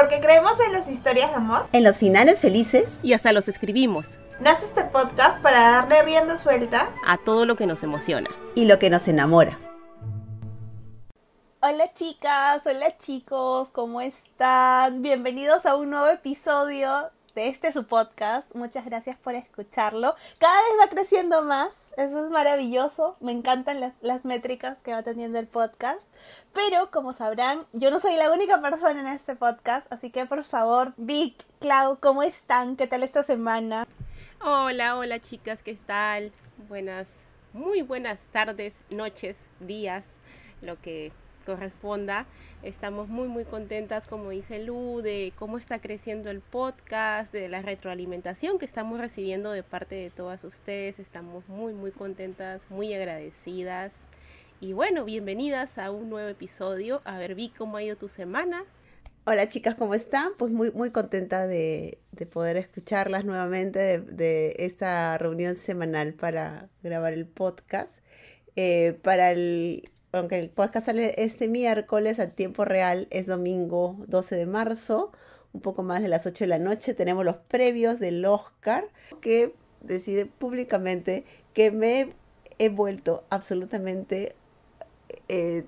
Porque creemos en las historias de amor, en los finales felices y hasta los escribimos. Nace este podcast para darle rienda suelta a todo lo que nos emociona y lo que nos enamora. Hola chicas, hola chicos, ¿cómo están? Bienvenidos a un nuevo episodio de este su podcast. Muchas gracias por escucharlo. Cada vez va creciendo más. Eso es maravilloso. Me encantan las, métricas que va teniendo el podcast. Pero, como sabrán, yo no soy la única persona en este podcast. Así que, por favor, Vic, Clau, ¿cómo están? ¿Qué tal esta semana? Hola, hola chicas, ¿qué tal? Buenas, muy buenas tardes, noches, días, lo que corresponda. Estamos muy muy contentas, como dice Lu, de cómo está creciendo el podcast, de la retroalimentación que estamos recibiendo de parte de todas ustedes. Estamos muy muy contentas, muy agradecidas. Y bueno, bienvenidas a un nuevo episodio. A ver, Vi, ¿cómo ha ido tu semana? Hola chicas, ¿cómo están? Pues muy, muy contenta de, de poder escucharlas nuevamente de, esta reunión semanal para grabar el podcast. Eh, para el aunque el podcast sale este miércoles a tiempo real, es domingo 12 de marzo, un poco más de las 8 de la noche, tenemos los previos del Oscar, que decir públicamente que me he vuelto absolutamente eh,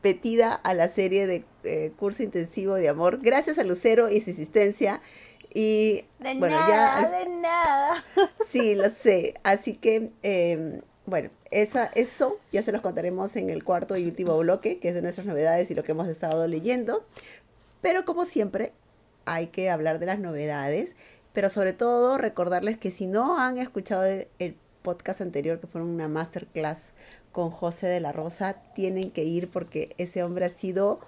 petida a la serie de eh, curso intensivo de amor, gracias a Lucero y su insistencia. Y de bueno, nada, ya. De nada. Sí, lo sé. Así que eh, bueno, esa, eso ya se los contaremos en el cuarto y último bloque, que es de nuestras novedades y lo que hemos estado leyendo. Pero como siempre, hay que hablar de las novedades, pero sobre todo recordarles que si no han escuchado el, el podcast anterior, que fue una masterclass con José de la Rosa, tienen que ir porque ese hombre ha sido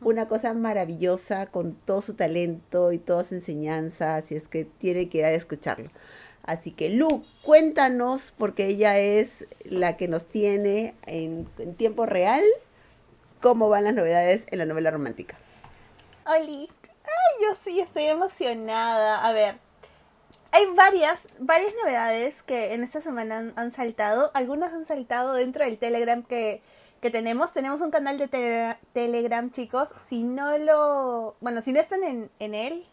una cosa maravillosa con todo su talento y toda su enseñanza, así es que tienen que ir a escucharlo. Así que Lu, cuéntanos, porque ella es la que nos tiene en, tiempo real, cómo van las novedades en la novela romántica. Oli, ay, yo sí estoy emocionada. A ver, hay varias, varias novedades que en esta semana han, saltado. Algunas han saltado dentro del Telegram que, que tenemos. Tenemos un canal de tele, Telegram, chicos. Si no lo, bueno, si no están en, en él,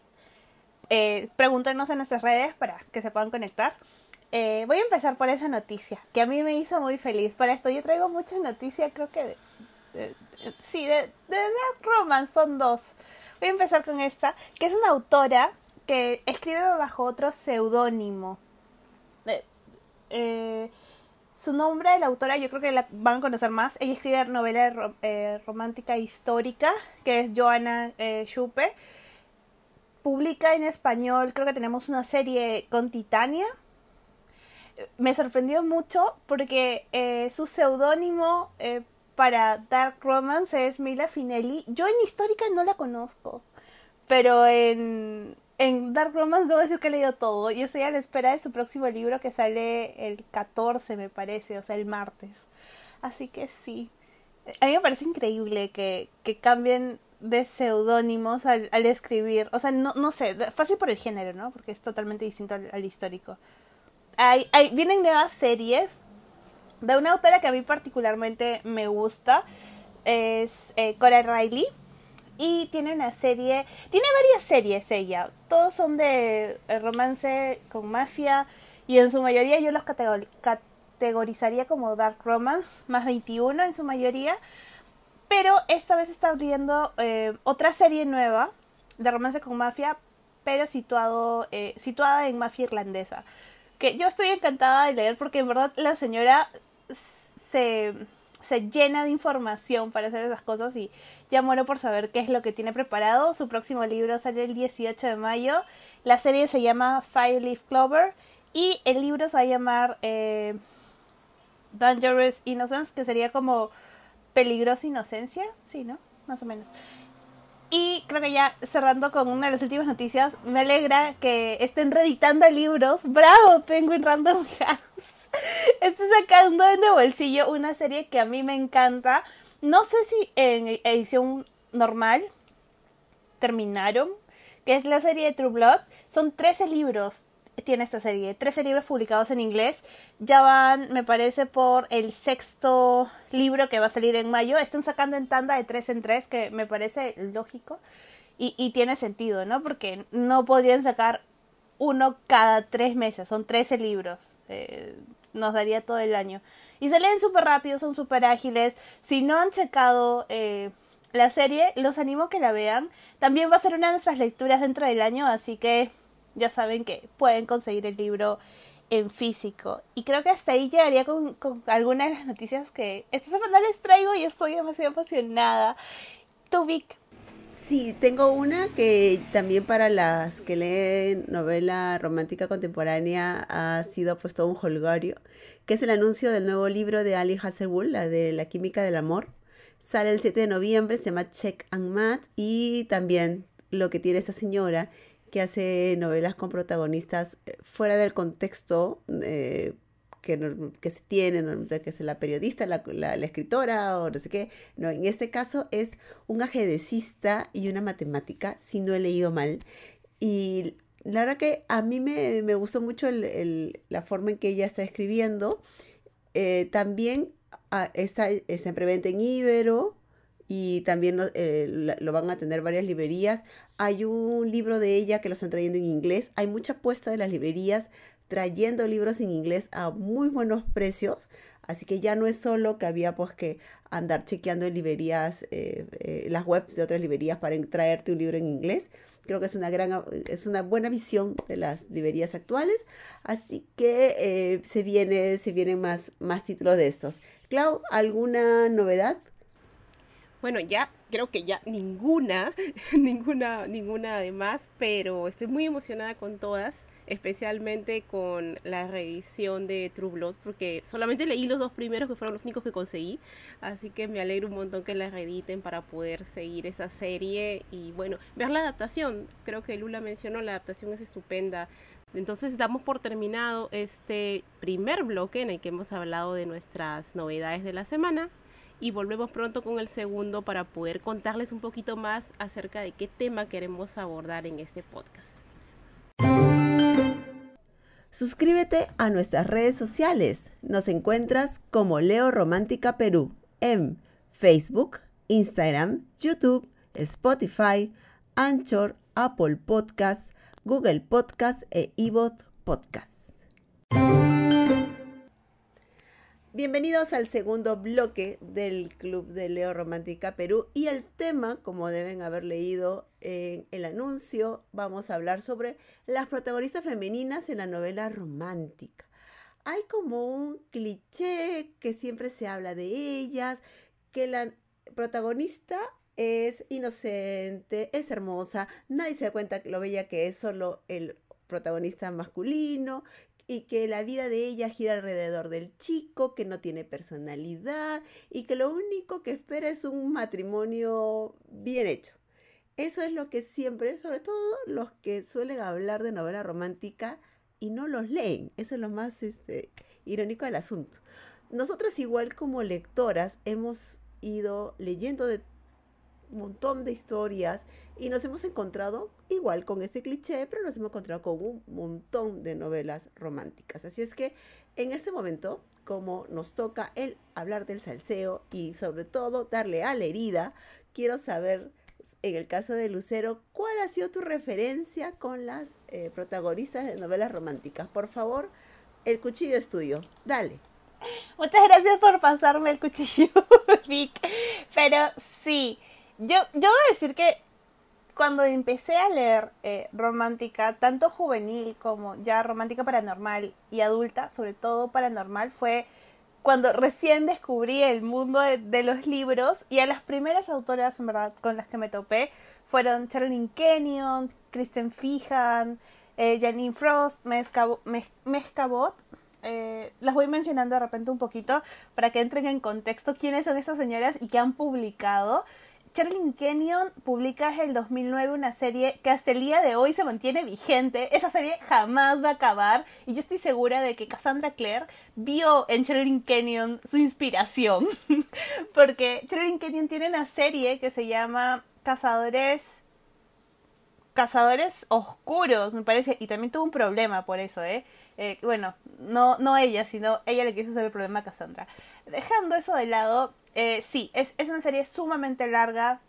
eh, pregúntenos en nuestras redes para que se puedan conectar. Eh, voy a empezar por esa noticia, que a mí me hizo muy feliz. Para esto yo traigo muchas noticias, creo que... De, de, de, sí, de, Dark Romance son dos. Voy a empezar con esta, que es una autora que escribe bajo otro seudónimo. Eh, su nombre de la autora yo creo que la van a conocer más. Ella escribe novela rom romántica histórica, que es Joana Schupe publica en español, creo que tenemos una serie con Titania. Me sorprendió mucho porque eh, su seudónimo eh, para Dark Romance es Mila Finelli. Yo en histórica no la conozco, pero en, en Dark Romance debo decir que he leído todo. Yo estoy a la espera de su próximo libro que sale el 14, me parece, o sea, el martes. Así que sí. A mí me parece increíble que, que cambien de seudónimos al, al, escribir. O sea, no, no sé, fácil por el género, ¿no? Porque es totalmente distinto al, histórico. Hay, vienen nuevas series de una autora que a mí particularmente me gusta. Es eh, Cora Riley. Y tiene una serie, tiene varias series ella. Todos son de romance con mafia. Y en su mayoría yo los categor categorizaría como dark romance, más 21 en su mayoría. Pero esta vez está abriendo eh, otra serie nueva de romance con mafia, pero situado, eh, situada en mafia irlandesa. Que yo estoy encantada de leer porque en verdad la señora se, se llena de información para hacer esas cosas y ya muero por saber qué es lo que tiene preparado. Su próximo libro sale el 18 de mayo. La serie se llama Fireleaf Clover y el libro se va a llamar eh, Dangerous Innocence, que sería como peligrosa inocencia, sí, ¿no? Más o menos. Y creo que ya cerrando con una de las últimas noticias, me alegra que estén reeditando libros. ¡Bravo, Penguin Random House! Estoy sacando de bolsillo una serie que a mí me encanta. No sé si en edición normal terminaron, que es la serie de True Blood. Son 13 libros, tiene esta serie, 13 libros publicados en inglés. Ya van, me parece, por el sexto libro que va a salir en mayo. Están sacando en tanda de 3 en 3, que me parece lógico. Y, tiene sentido, ¿no? Porque no podrían sacar uno cada tres meses, son 13 libros, eh, nos daría todo el año. Y se leen súper rápido, son súper ágiles. Si no han checado eh, la serie, los animo que la vean. También va a ser una de nuestras lecturas dentro del año, así que ya saben que pueden conseguir el libro en físico. Y creo que hasta ahí llegaría con, con algunas de las noticias que esta semana les traigo y estoy demasiado emocionada. Tu Vic. Sí, tengo una que también para las que leen novela romántica contemporánea ha sido pues todo un holgorio, que es el anuncio del nuevo libro de Ali Hasselwood, la de La química del amor. Sale el 7 de noviembre, se llama Check and Mat y también lo que tiene esta señora que hace novelas con protagonistas eh, fuera del contexto eh, que, que, se tiene, que es la periodista, la, la, la, escritora o no sé qué. No, en este caso es un ajedrecista y una matemática, si no he leído mal. Y la verdad que a mí me, me gustó mucho el, el, la forma en que ella está escribiendo. Eh, también ah, está, está en preventa en Ibero y también lo, eh, lo, van a tener varias librerías. Hay un libro de ella que lo están trayendo en inglés. Hay mucha apuesta de las librerías trayendo libros en inglés a muy buenos precios. Así que ya no es solo que había pues que andar chequeando en librerías, eh, eh, las webs de otras librerías para traerte un libro en inglés. Creo que es una gran, es una buena visión de las librerías actuales. Así que se viene, se vienen más, más títulos de estos. Clau, ¿alguna novedad? Bueno, ya creo que ya ninguna, ninguna, ninguna además, pero estoy muy emocionada con todas, especialmente con la reedición de True Blood, porque solamente leí los dos primeros que fueron los únicos que conseguí, así que me alegro un montón que la reediten para poder seguir esa serie y bueno, ver la adaptación, creo que Lula mencionó, la adaptación es estupenda. Entonces damos por terminado este primer bloque en el que hemos hablado de nuestras novedades de la semana y volvemos pronto con el segundo para poder contarles un poquito más acerca de qué tema queremos abordar en este podcast. Suscríbete a nuestras redes sociales. Nos encuentras como Leo Romántica Perú en Facebook, Instagram, YouTube, Spotify, Anchor, Apple Podcasts, Google Podcasts e iBot Podcasts. Bienvenidos al segundo bloque del Club de Leo Romántica Perú y el tema, como deben haber leído en el anuncio, vamos a hablar sobre las protagonistas femeninas en la novela romántica. Hay como un cliché que siempre se habla de ellas, que la protagonista es inocente, es hermosa, nadie se da cuenta que lo bella que es solo el protagonista masculino, y que la vida de ella gira alrededor del chico, que no tiene personalidad y que lo único que espera es un matrimonio bien hecho. Eso es lo que siempre, sobre todo los que suelen hablar de novela romántica y no los leen. Eso es lo más este, irónico del asunto. Nosotras igual como lectoras hemos ido leyendo de montón de historias y nos hemos encontrado igual con este cliché, pero nos hemos encontrado con un montón de novelas románticas. Así es que en este momento, como nos toca el hablar del salseo y sobre todo darle a la herida, quiero saber, en el caso de Lucero, ¿cuál ha sido tu referencia con las eh, protagonistas de novelas románticas? Por favor, el cuchillo es tuyo. Dale. Muchas gracias por pasarme el cuchillo, Vic. Pero sí, yo, yo debo decir que cuando empecé a leer eh, romántica, tanto juvenil como ya romántica paranormal y adulta, sobre todo paranormal, fue cuando recién descubrí el mundo de, los libros y a las primeras autoras, en verdad, con las que me topé fueron Charlene Kenyon, Kristen Fijan, eh, Janine Frost, Mezcabot. Eh, las voy mencionando de repente un poquito para que entren en contexto quiénes son estas señoras y qué han publicado. Charlene Kenyon publica en el 2009 una serie que hasta el día de hoy se mantiene vigente. Esa serie jamás va a acabar y yo estoy segura de que Cassandra Clare vio en Charlene Kenyon su inspiración. Porque Charlene Kenyon tiene una serie que se llama Cazadores Cazadores Oscuros, me parece, y también tuvo un problema por eso, ¿eh? eh bueno, no, no ella, sino ella le quiso hacer el problema a Cassandra. Dejando eso de lado, eh, sí, es, es una serie sumamente larga,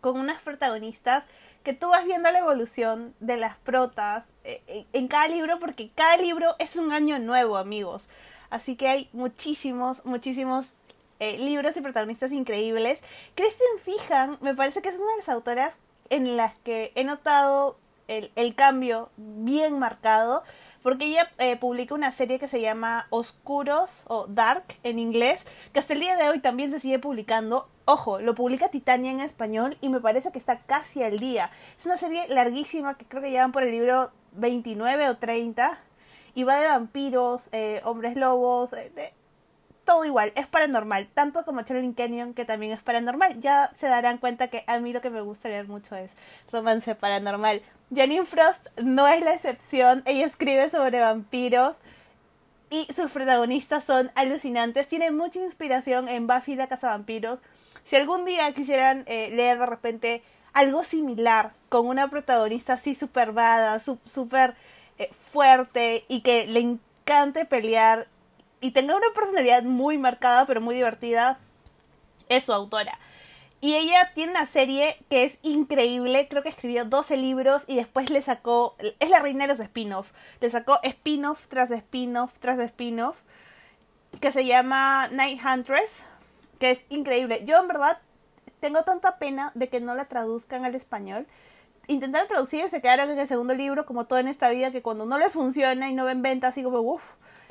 con unas protagonistas que tú vas viendo la evolución de las protas eh, en, cada libro, porque cada libro es un año nuevo, amigos. Así que hay muchísimos, muchísimos eh, libros y protagonistas increíbles. Kristen Fijan, me parece que es una de las autoras en las que he notado el, el cambio bien marcado, porque ella eh, publica una serie que se llama Oscuros o Dark en inglés, que hasta el día de hoy también se sigue publicando. Ojo, lo publica Titania en español y me parece que está casi al día. Es una serie larguísima que creo que llevan por el libro 29 o 30 y va de vampiros, eh, hombres lobos, eh, de- todo igual, es paranormal, tanto como Charlie Canyon, que también es paranormal. Ya se darán cuenta que a mí lo que me gusta leer mucho es romance paranormal. Janine Frost no es la excepción, ella escribe sobre vampiros y sus protagonistas son alucinantes, tiene mucha inspiración en Buffy la Cazavampiros. Si algún día quisieran eh, leer de repente algo similar con una protagonista así super bada, súper eh, fuerte y que le encante pelear y tenga una personalidad muy marcada pero muy divertida, es su autora. Y ella tiene una serie que es increíble, creo que escribió 12 libros y después le sacó, es la reina de los spin-off, le sacó spin-off tras spin-off tras spin-off, que se llama Night Huntress, que es increíble. Yo en verdad tengo tanta pena de que no la traduzcan al español. Intentaron traducir y se quedaron en el segundo libro, como todo en esta vida, que cuando no les funciona y no ven ventas, así como, uff,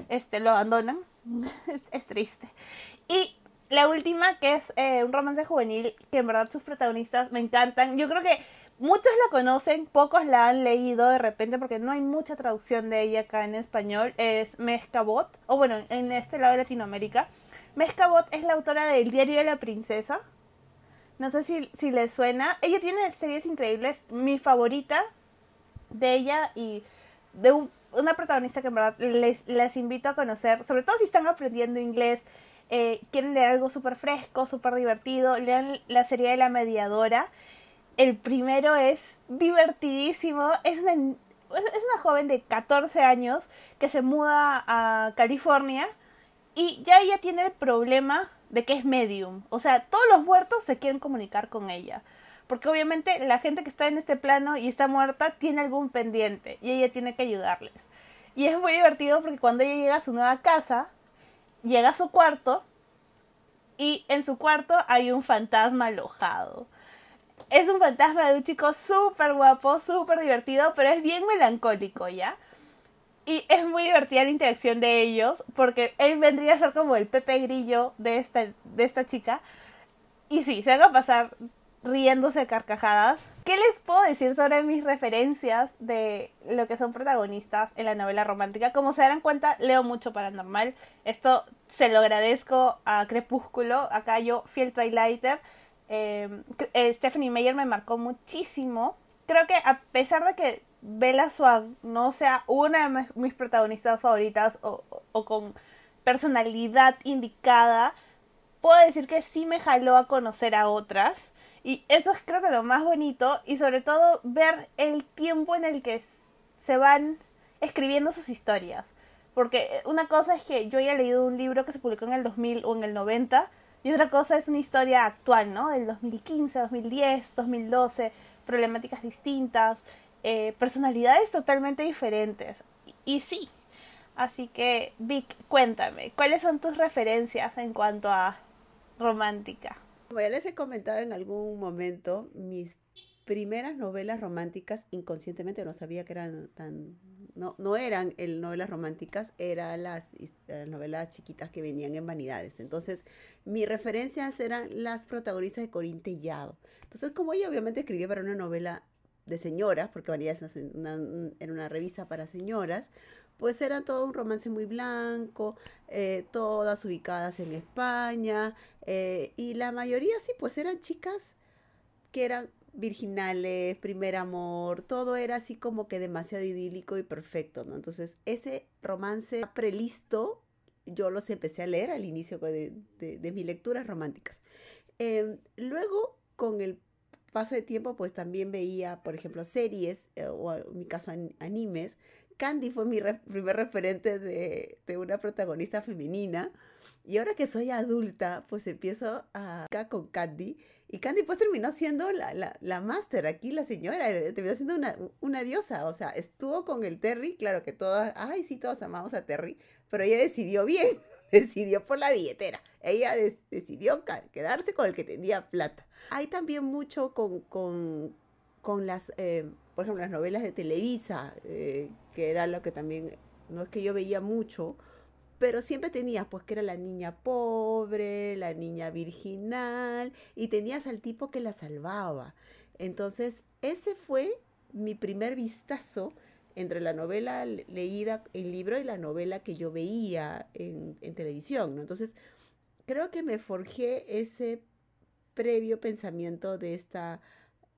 este, lo abandonan. es, triste. Y la última, que es eh, un romance juvenil, que en verdad sus protagonistas me encantan. Yo creo que muchos la conocen, pocos la han leído de repente, porque no hay mucha traducción de ella acá en español. Es Mezcabot, o bueno, en este lado de Latinoamérica. Mezcabot es la autora del Diario de la Princesa. No sé si, si les suena. Ella tiene series increíbles. Mi favorita de ella y de un- una protagonista que en verdad les, invito a conocer, sobre todo si están aprendiendo inglés, eh, quieren leer algo súper fresco, súper divertido, lean la serie de la mediadora. El primero es divertidísimo, es una, es una joven de 14 años que se muda a California y ya ella tiene el problema de que es medium. O sea, todos los muertos se quieren comunicar con ella. Porque obviamente la gente que está en este plano y está muerta tiene algún pendiente y ella tiene que ayudarles. Y es muy divertido porque cuando ella llega a su nueva casa, llega a su cuarto y en su cuarto hay un fantasma alojado. Es un fantasma de un chico súper guapo, súper divertido, pero es bien melancólico, ¿ya? Y es muy divertida la interacción de ellos, porque él vendría a ser como el Pepe Grillo de esta, de esta chica. Y sí, se van a pasar riéndose a carcajadas. ¿Qué les puedo decir sobre mis referencias de lo que son protagonistas en la novela romántica? Como se darán cuenta, leo mucho paranormal. Esto se lo agradezco a Crepúsculo. Acá yo, fiel Twilighter. Eh, eh, Stephanie Meyer me marcó muchísimo. Creo que a pesar de que Bella Swan no sea una de mis- protagonistas favoritas o con personalidad indicada, puedo decir que sí me jaló a conocer a otras. Y eso es creo que lo más bonito y sobre todo ver el tiempo en el que se van escribiendo sus historias. Porque una cosa es que yo haya leído un libro que se publicó en el 2000 o en el 90 y otra cosa es una historia actual, ¿no? Del 2015, 2010, 2012, problemáticas distintas, eh, personalidades totalmente diferentes. Y, y sí, así que Vic, cuéntame, ¿cuáles son tus referencias en cuanto a romántica? Como ya les he comentado en algún momento, mis primeras novelas románticas, inconscientemente no sabía que eran tan... No, no eran el novelas románticas, eran las, novelas chiquitas que venían en Vanidades. Entonces, mis referencias eran las protagonistas de Corín Tellado. Entonces, como ella obviamente escribía para una novela de señoras, porque Vanidades es una- era una revista para señoras, pues era todo un romance muy blanco, eh, todas ubicadas en España, eh, y la mayoría sí, pues eran chicas que eran virginales, primer amor, todo era así como que demasiado idílico y perfecto, ¿no? Entonces, ese romance prelisto, yo los empecé a leer al inicio de, de- mis lecturas románticas. Em, luego, con el paso de tiempo, pues también veía, por ejemplo, series, eh, o en mi caso an- animes. Candy fue mi re- primer referente de, de una protagonista femenina. Y ahora que soy adulta, pues empiezo a con Candy. Y Candy pues terminó siendo la, la, la máster aquí, la señora, eh, terminó siendo una, una diosa. O sea, estuvo con el Terry, claro que todas, ay, sí, todos amamos a Terry, pero ella decidió bien, decidió por la billetera. Ella des- decidió quedarse con el que tenía plata. Hay también mucho con, con, con las, eh, por ejemplo, las novelas de Televisa, eh, que era lo que también, no es que yo veía mucho, pero siempre tenías, pues, que era la niña pobre, la niña virginal, y tenías al tipo que la salvaba. Entonces, ese fue mi primer vistazo entre la novela le- leída en libro y la novela que yo veía en, televisión. Entonces, creo que me forjé ese previo pensamiento de esta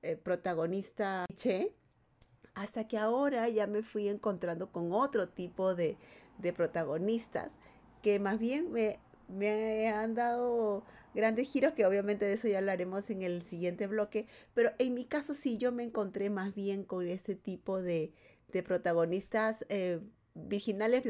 eh, protagonista cliché, hasta que ahora ya me fui encontrando con otro tipo de, de protagonistas que más bien me, me han dado grandes giros, que obviamente de eso ya hablaremos en el siguiente bloque, pero en mi caso sí, yo me encontré más bien con este tipo de, de protagonistas eh, virginales,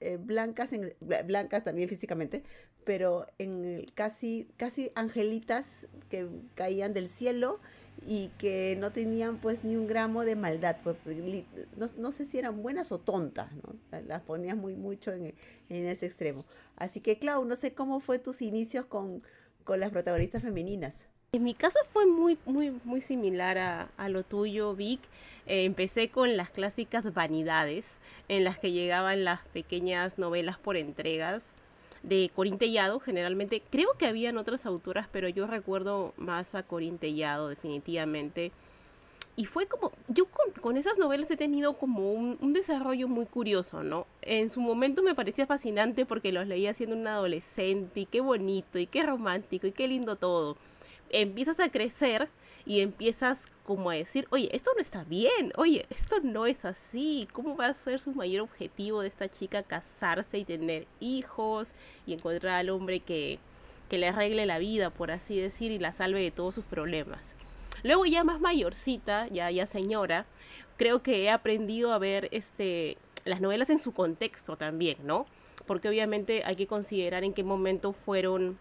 eh, blancas, en- bla- blancas también físicamente, pero en casi, casi angelitas que caían del cielo y que no tenían pues ni un gramo de maldad, pues, li- no, no sé si eran buenas o tontas, ¿no? La- Las ponías muy mucho en, en ese extremo. Así que Clau, no sé cómo fue tus inicios con, con las protagonistas femeninas. En mi caso fue muy, muy, muy similar a, a lo tuyo, Vic. Eh, empecé con las clásicas vanidades, en las que llegaban las pequeñas novelas por entregas de Corín Tellado, generalmente. Creo que habían otras autoras, pero yo recuerdo más a Corín Tellado, definitivamente. Y fue como, yo con, con esas novelas he tenido como un, un desarrollo muy curioso, ¿no? En su momento me parecía fascinante porque los leía siendo un adolescente y qué bonito y qué romántico y qué lindo todo empiezas a crecer y empiezas como a decir, oye, esto no está bien, oye, esto no es así, ¿cómo va a ser su mayor objetivo de esta chica casarse y tener hijos y encontrar al hombre que, que le arregle la vida, por así decir, y la salve de todos sus problemas? Luego ya más mayorcita, ya, ya señora, creo que he aprendido a ver este, las novelas en su contexto también, ¿no? Porque obviamente hay que considerar en qué momento fueron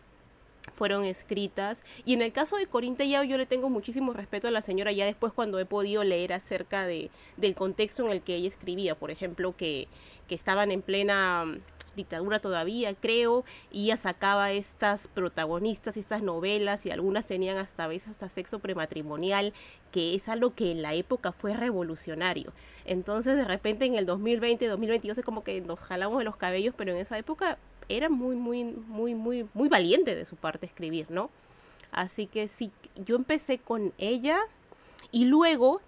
fueron escritas. Y en el caso de Corín yo le tengo muchísimo respeto a la señora ya después cuando he podido leer acerca de, del contexto en el que ella escribía. Por ejemplo, que, que estaban en plena mm, dictadura todavía, creo, y ella sacaba estas protagonistas, estas novelas, y algunas tenían hasta veces hasta sexo prematrimonial, que es algo que en la época fue revolucionario. Entonces, de repente en el 2020, 2022 es como que nos jalamos de los cabellos, pero en esa época era muy, muy, muy, muy, muy valiente de su parte escribir, ¿no? Así que sí, yo empecé con ella y luego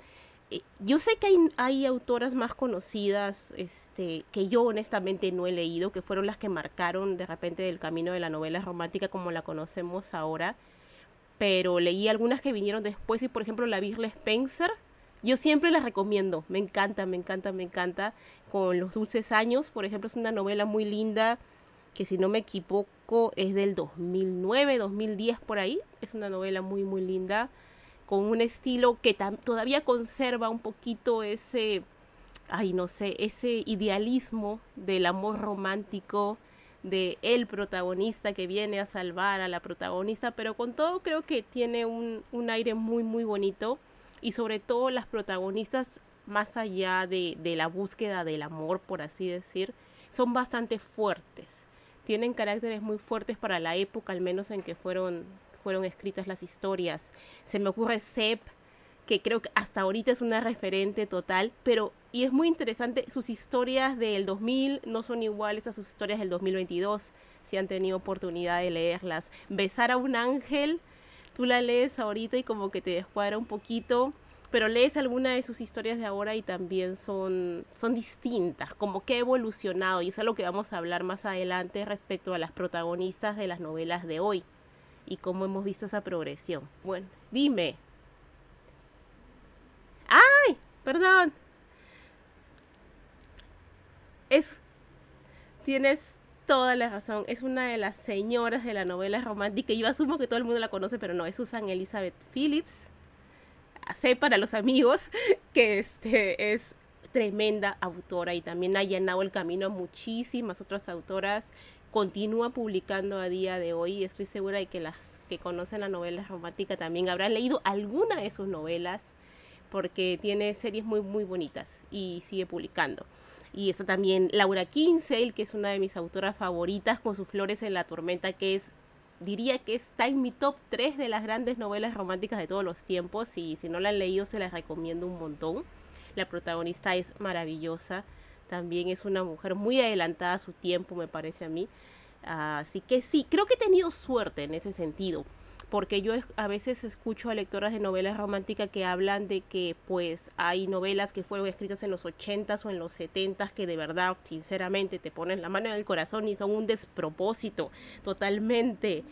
eh, yo sé que hay, hay autoras más conocidas este, que yo honestamente no he leído, que fueron las que marcaron de repente el camino de la novela romántica como la conocemos ahora, pero leí algunas que vinieron después y por ejemplo la Virle Spencer, yo siempre la recomiendo, me encanta, me encanta, me encanta, con los dulces años, por ejemplo es una novela muy linda, que si no me equivoco es del 2009, 2010 por ahí. Es una novela muy muy linda con un estilo que todavía conserva un poquito ese ay no sé, ese idealismo del amor romántico de el protagonista que viene a salvar a la protagonista, pero con todo creo que tiene un, un aire muy muy bonito y sobre todo las protagonistas más allá de, de la búsqueda del amor, por así decir, son bastante fuertes tienen caracteres muy fuertes para la época, al menos en que fueron, fueron escritas las historias. Se me ocurre Sep, que creo que hasta ahorita es una referente total, pero y es muy interesante, sus historias del 2000 no son iguales a sus historias del 2022, si han tenido oportunidad de leerlas. Besar a un ángel, tú la lees ahorita y como que te descuadra un poquito, pero lees alguna de sus historias de ahora y también son, son distintas, como que ha evolucionado, y es algo que vamos a hablar más adelante respecto a las protagonistas de las novelas de hoy y cómo hemos visto esa progresión. Bueno, dime. ¡Ay! Perdón. Es. Tienes toda la razón. Es una de las señoras de la novela romántica. Yo asumo que todo el mundo la conoce, pero no, es Susan Elizabeth Phillips sé para los amigos que este es tremenda autora y también ha llenado el camino a muchísimas otras autoras continúa publicando a día de hoy. Estoy segura de que las que conocen la novela romántica también habrán leído alguna de sus novelas porque tiene series muy muy bonitas y sigue publicando. Y está también Laura Kinsale, que es una de mis autoras favoritas con sus Flores en la Tormenta, que es, diría que está en mi top 3 de las grandes novelas románticas de todos los tiempos. Y si no la han leído, se las recomiendo un montón. La protagonista es maravillosa. También es una mujer muy adelantada a su tiempo, me parece a mí. Así que sí, creo que he tenido suerte en ese sentido porque yo a veces escucho a lectoras de novelas románticas que hablan de que pues hay novelas que fueron escritas en los 80s o en los 70s que de verdad, sinceramente, te ponen la mano en el corazón y son un despropósito totalmente,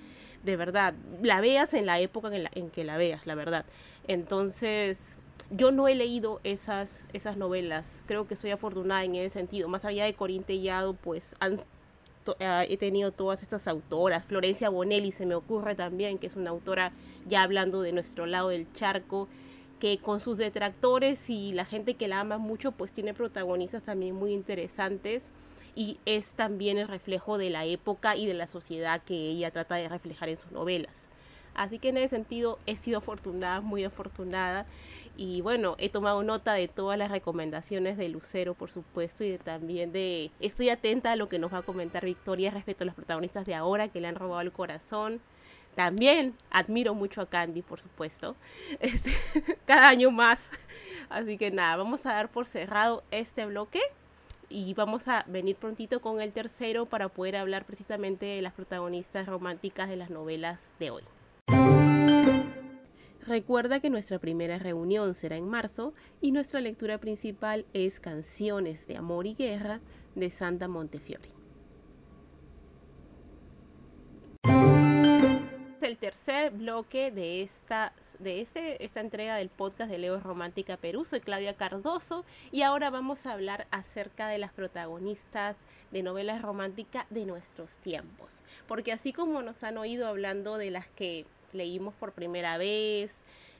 de verdad, la veas en la época en, en que la veas, la verdad. Entonces, yo no he leído esas, esas novelas, creo que soy afortunada en ese sentido, más allá de Corín Tellado, pues han Ah, he tenido todas estas autoras, Florencia Bonelli se me ocurre también, que es una autora ya hablando de nuestro lado del charco, que con sus detractores y la gente que la ama mucho, pues tiene protagonistas también muy interesantes y es también el reflejo de la época y de la sociedad que ella trata de reflejar en sus novelas. Así que en ese sentido he sido afortunada, muy afortunada. Y bueno, he tomado nota de todas las recomendaciones de Lucero, por supuesto, y también de... Estoy atenta a lo que nos va a comentar Victoria respecto a los protagonistas de ahora que le han robado el corazón. También admiro mucho a Candy, por supuesto. Este, cada año más. Así que nada, vamos a dar por cerrado este bloque y vamos a venir prontito con el tercero para poder hablar precisamente de las protagonistas románticas de las novelas de hoy. Recuerda que nuestra primera reunión será en marzo y nuestra lectura principal es Canciones de Amor y Guerra de Santa Montefiore. el tercer bloque de esta, de este, esta entrega del podcast de Leo Romántica Perú. Soy Claudia Cardoso y ahora vamos a hablar acerca de las protagonistas de novelas románticas de nuestros tiempos. Porque así como nos han oído hablando de las que leímos por primera vez,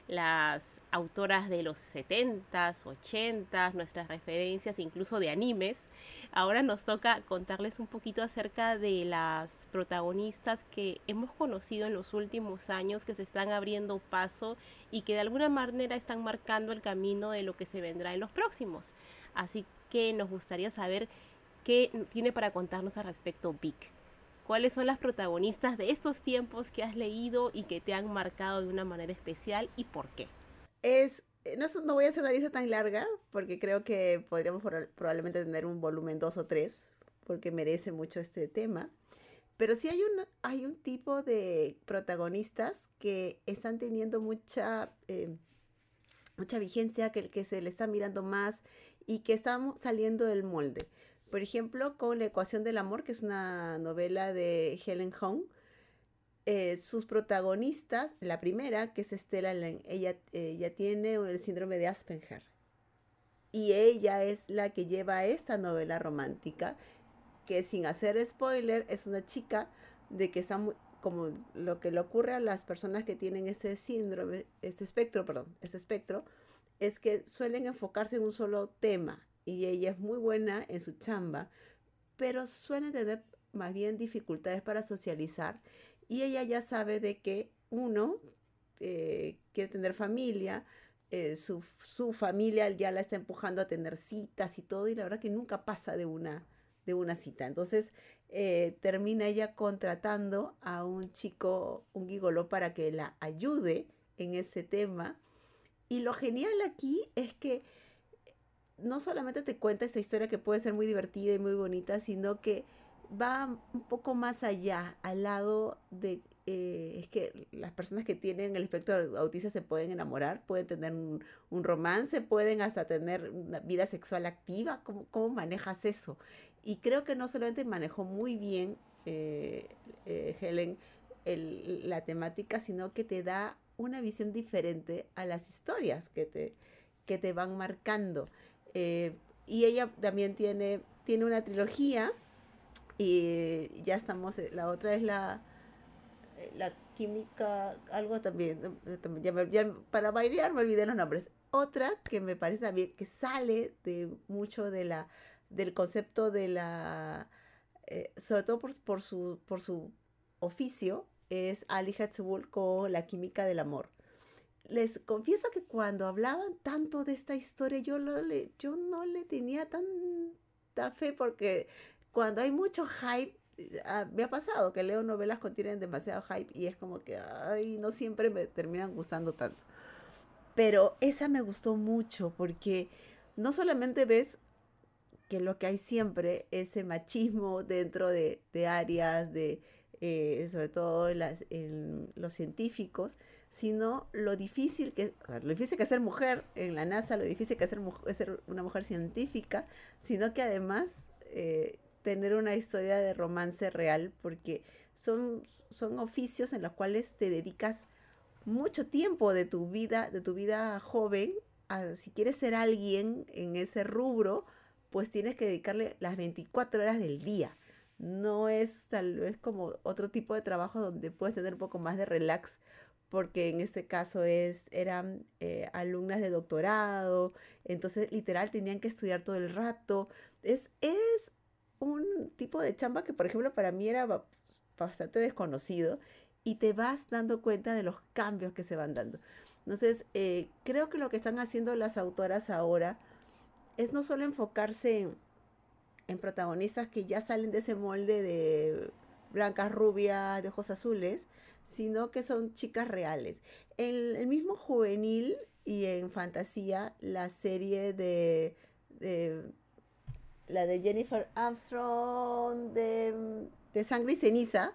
las autoras de los 70s, 80s, nuestras referencias incluso de animes. Ahora nos toca contarles un poquito acerca de las protagonistas que hemos conocido en los últimos años, que se están abriendo paso y que de alguna manera están marcando el camino de lo que se vendrá en los próximos. Así que nos gustaría saber qué tiene para contarnos al respecto Vic cuáles son las protagonistas de estos tiempos que has leído y que te han marcado de una manera especial y por qué. Es, eh, no, voy a hacer una lista tan larga porque creo que podríamos probablemente tener un volumen dos o tres porque merece mucho este tema. Pero sí hay un, hay un tipo de protagonistas que están teniendo mucha, eh, mucha vigencia, que, que se le está mirando más y que están saliendo del molde. Por ejemplo, con La ecuación del amor, que es una novela de Helen Hong, eh, sus protagonistas, la primera, que es Estela ella, ella tiene el síndrome de Asperger. Y ella es la que lleva esta novela romántica, que sin hacer spoiler, es una chica de que está como lo que le ocurre a las personas que tienen este síndrome, este espectro, perdón, este espectro, es que suelen enfocarse en un solo tema y ella es muy buena en su chamba, pero suele tener más bien dificultades para socializar y ella ya sabe de que uno eh, quiere tener familia, eh, su, familia ya la está empujando a tener citas y todo y la verdad que nunca pasa de una, de una cita. Entonces eh, termina ella contratando a un chico, un gigolo, para que la ayude en ese tema. Y lo genial aquí es que no solamente te cuenta esta historia que puede ser muy divertida y muy bonita, sino que va un poco más allá, al lado de, eh, es que las personas que tienen el espectro autista se pueden enamorar, pueden tener un, romance, pueden hasta tener una vida sexual activa, ¿cómo, cómo manejas eso? Y creo que no solamente manejó muy bien eh, eh, Helen la temática, sino que te da una visión diferente a las historias que te, que te van marcando. Eh, y ella también tiene, tiene una trilogía y ya estamos, eh, la otra es la, eh, la química, algo también, para bailar me olvidé los nombres. Otra que me parece también que sale de mucho de la, del concepto de la eh, sobre todo por, por, su, por su oficio, es Ali Hatzebul con La química del amor. Les confieso que cuando hablaban tanto de esta historia, yo, no le tenía tanta fe porque cuando hay mucho hype, ah, me ha pasado que leo novelas que tienen demasiado hype y es como que, no siempre me terminan gustando tanto. Pero esa me gustó mucho porque no solamente ves que lo que hay siempre, ese machismo dentro de, áreas, de, eh, sobre todo en, los científicos, sino lo difícil que, lo difícil que ser mujer en la NASA, lo difícil que es ser, ser una mujer científica, sino que además eh, tener una historia de romance real, porque son, son oficios en los cuales te dedicas mucho tiempo de tu vida, de tu vida joven, si quieres ser alguien en ese rubro, pues tienes que dedicarle las 24 horas del día. No es tal vez como otro tipo de trabajo donde puedes tener un poco más de relax, porque en este caso es, eran eh, alumnas de doctorado, entonces literal tenían que estudiar todo el rato. Es, es un tipo de chamba que, por ejemplo, para mí era bastante desconocido y te vas dando cuenta de los cambios que se van dando. Entonces, eh, creo que lo que están haciendo las autoras ahora es no solo enfocarse en, protagonistas que ya salen de ese molde de blancas, rubias, de ojos azules, sino que son chicas reales. En el mismo juvenil y en fantasía, la serie de, la de Jennifer Armstrong de, de Sangre y Ceniza,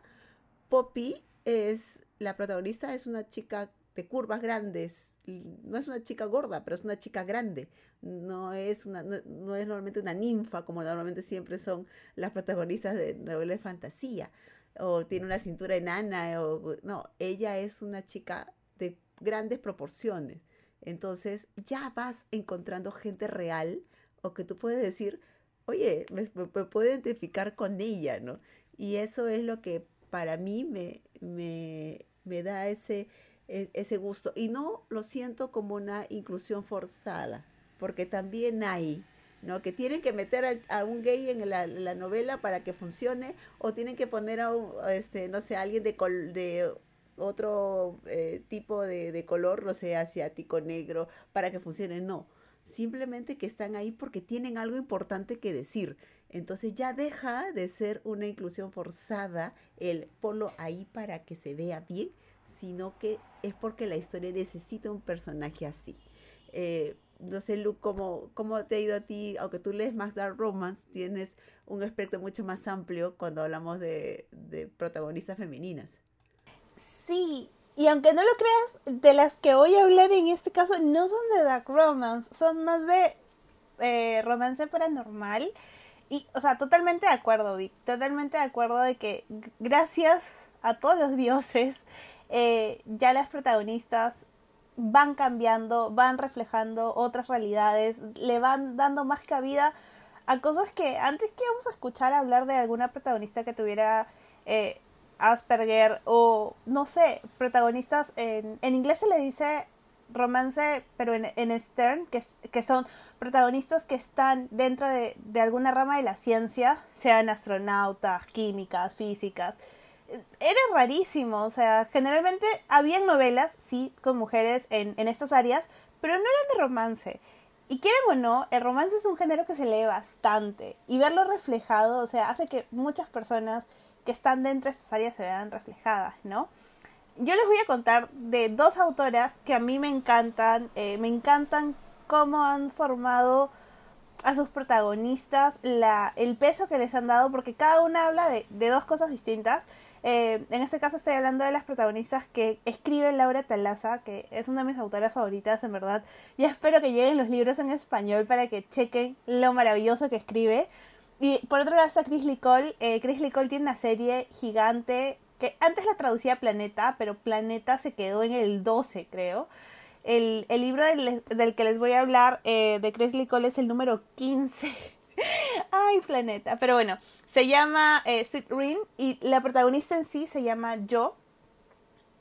Poppy es la protagonista es una chica de curvas grandes, no es una chica gorda, pero es una chica grande, no es una no, es normalmente una ninfa como normalmente siempre son las protagonistas de novelas de fantasía o tiene una cintura enana o no, ella es una chica de grandes proporciones. Entonces, ya vas encontrando gente real o que tú puedes decir, "Oye, me, me puedo identificar con ella", ¿no? Y eso es lo que para mí me, me, da ese, e, ese gusto. Y no lo siento como una inclusión forzada, porque también hay, ¿no? Que tienen que meter a, un gay en la, novela para que funcione, o tienen que poner a, un, este, no sé, alguien de, de otro eh, tipo de, de color, no sé, asiático, negro, para que funcione. No, simplemente que están ahí porque tienen algo importante que decir. Entonces ya deja de ser una inclusión forzada el polo ahí para que se vea bien, sino que es porque la historia necesita un personaje así. Eh, no sé, Lu, ¿cómo, ¿cómo te ha ido a ti? Aunque tú lees más Dark Romance, tienes un espectro mucho más amplio cuando hablamos de, de protagonistas femeninas. Sí, y aunque no lo creas, de las que voy a hablar en este caso no son de Dark Romance, son más de eh, romance paranormal. Y, o sea, totalmente de acuerdo, Vic. Totalmente de acuerdo de que gracias a todos los dioses, eh, ya las protagonistas van cambiando, van reflejando otras realidades, le van dando más cabida a cosas que antes que íbamos a escuchar hablar de alguna protagonista que tuviera eh, Asperger o no sé, protagonistas en, en inglés se le dice romance, pero en, en Stern, que, que son protagonistas que están dentro de, de alguna rama de la ciencia, sean astronautas, químicas, físicas. Era rarísimo, o sea, generalmente habían novelas, sí, con mujeres en, en estas áreas, pero no eran de romance. Y quieren o no, el romance es un género que se lee bastante. Y verlo reflejado, o sea, hace que muchas personas que están dentro de estas áreas se vean reflejadas, ¿no? yo les voy a contar de dos autoras que a mí me encantan, eh, me encantan cómo han formado a sus protagonistas, la, el peso que les han dado, porque cada una habla de, dos cosas distintas. Eh, en este caso estoy hablando de las protagonistas que escribe Laura Talaza, que es una de mis autoras favoritas, en verdad. Y espero que lleguen los libros en español para que chequen lo maravilloso que escribe. Y por otro lado está Chris Licol. Eh, Chris Licol tiene una serie gigante que antes la traducía Planeta, pero Planeta se quedó en el 12, creo. El, el libro del, que les voy a hablar eh, de Chris Cole es el número 15. Ay, Planeta. Pero bueno, se llama eh, Sweet Ring y la protagonista en sí se llama Jo.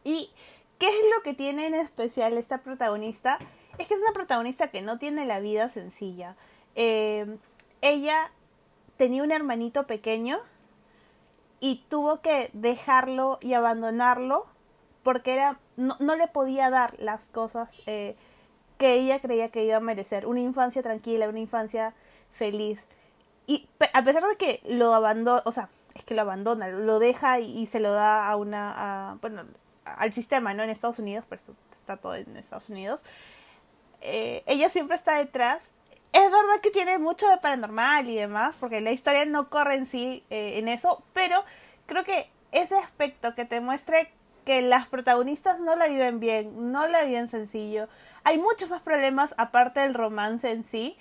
¿Y qué es lo que tiene en especial esta protagonista? Es que es una protagonista que no tiene la vida sencilla. Eh, ella tenía un hermanito pequeño y tuvo que dejarlo y abandonarlo porque era no, no le podía dar las cosas eh, que ella creía que iba a merecer. Una infancia tranquila, una infancia feliz. Y a pesar de que lo abandona, o sea, es que lo abandona, lo deja y, se lo da a una, bueno, al sistema, ¿no? En Estados Unidos, pero está todo en Estados Unidos. Eh, ella siempre está detrás. Es verdad que tiene mucho de paranormal y demás, porque la historia no corre en sí eh, en eso, pero creo que ese aspecto que te muestre que las protagonistas no la viven bien, no la viven sencillo. Hay muchos más problemas aparte del romance en sí.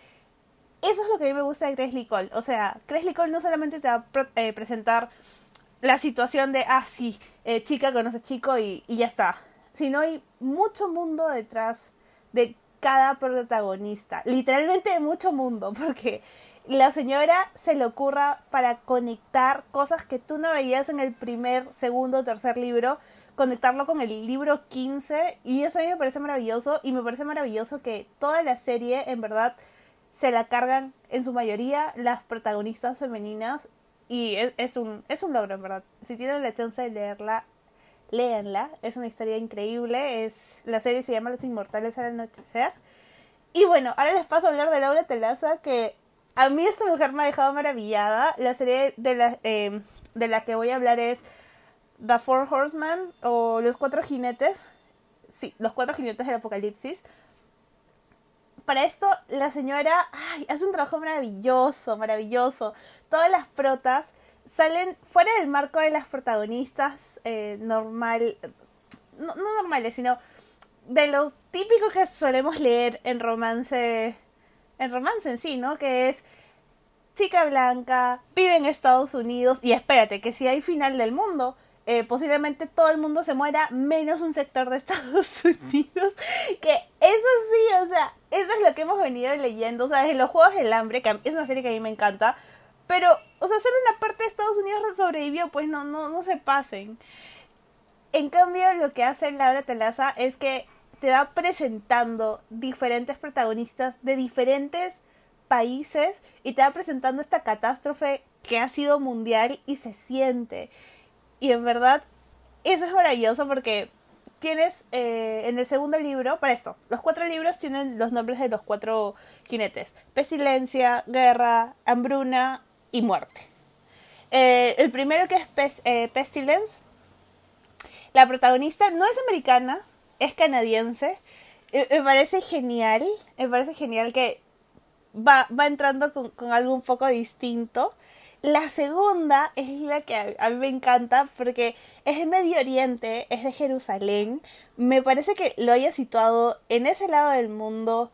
Eso es lo que a mí me gusta de Cressley Cole. O sea, Cressley Cole no solamente te va a eh, presentar la situación de, ah, sí, eh, chica conoce chico y, y ya está. Sino hay mucho mundo detrás de cada protagonista. Literalmente mucho mundo, porque la señora se le ocurra para conectar cosas que tú no veías en el primer, segundo, tercer libro conectarlo con el libro 15 y eso a mí me parece maravilloso y me parece maravilloso que toda la serie en verdad se la cargan en su mayoría las protagonistas femeninas y es, un, es un logro en verdad. Si tienen la chance de leerla, léanla, es una historia increíble, es la serie se llama Los Inmortales al Anochecer. Y bueno, ahora les paso a hablar de Laura Telaza que a mí esta mujer me ha dejado maravillada. La serie de la, eh, de la que voy a hablar es The Four Horsemen o Los Cuatro Jinetes. Sí, Los Cuatro Jinetes del Apocalipsis. Para esto, la señora hace un trabajo maravilloso, maravilloso. Todas las protas salen fuera del marco de las protagonistas eh, normal, no, no normales, sino de los típicos que solemos leer en romance, en romance en sí, ¿no? Que es chica blanca, vive en Estados Unidos y espérate, que si hay final del mundo, eh, posiblemente todo el mundo se muera, menos un sector de Estados Unidos. Que eso sí, o sea, eso es lo que hemos venido leyendo, o sea, en los Juegos del Hambre, que es una serie que a mí me encanta, pero, o sea, solo una parte de Estados Unidos sobrevivió, pues no, no, no se pasen. En cambio, lo que hace Laura Telaza es que te va presentando diferentes protagonistas de diferentes países y te va presentando esta catástrofe que ha sido mundial y se siente. Y en verdad, eso es maravilloso porque tienes eh, en el segundo libro, para esto, los cuatro libros tienen los nombres de los cuatro jinetes. Pestilencia, guerra, hambruna y muerte. Eh, el primero que es eh, Pestilence, la protagonista no es americana, es canadiense. me parece genial, me parece genial que va, va entrando con, con algo un poco distinto. La segunda es la que a, mí me encanta porque es de Medio Oriente, es de Jerusalén. Me parece que lo haya situado en ese lado del mundo.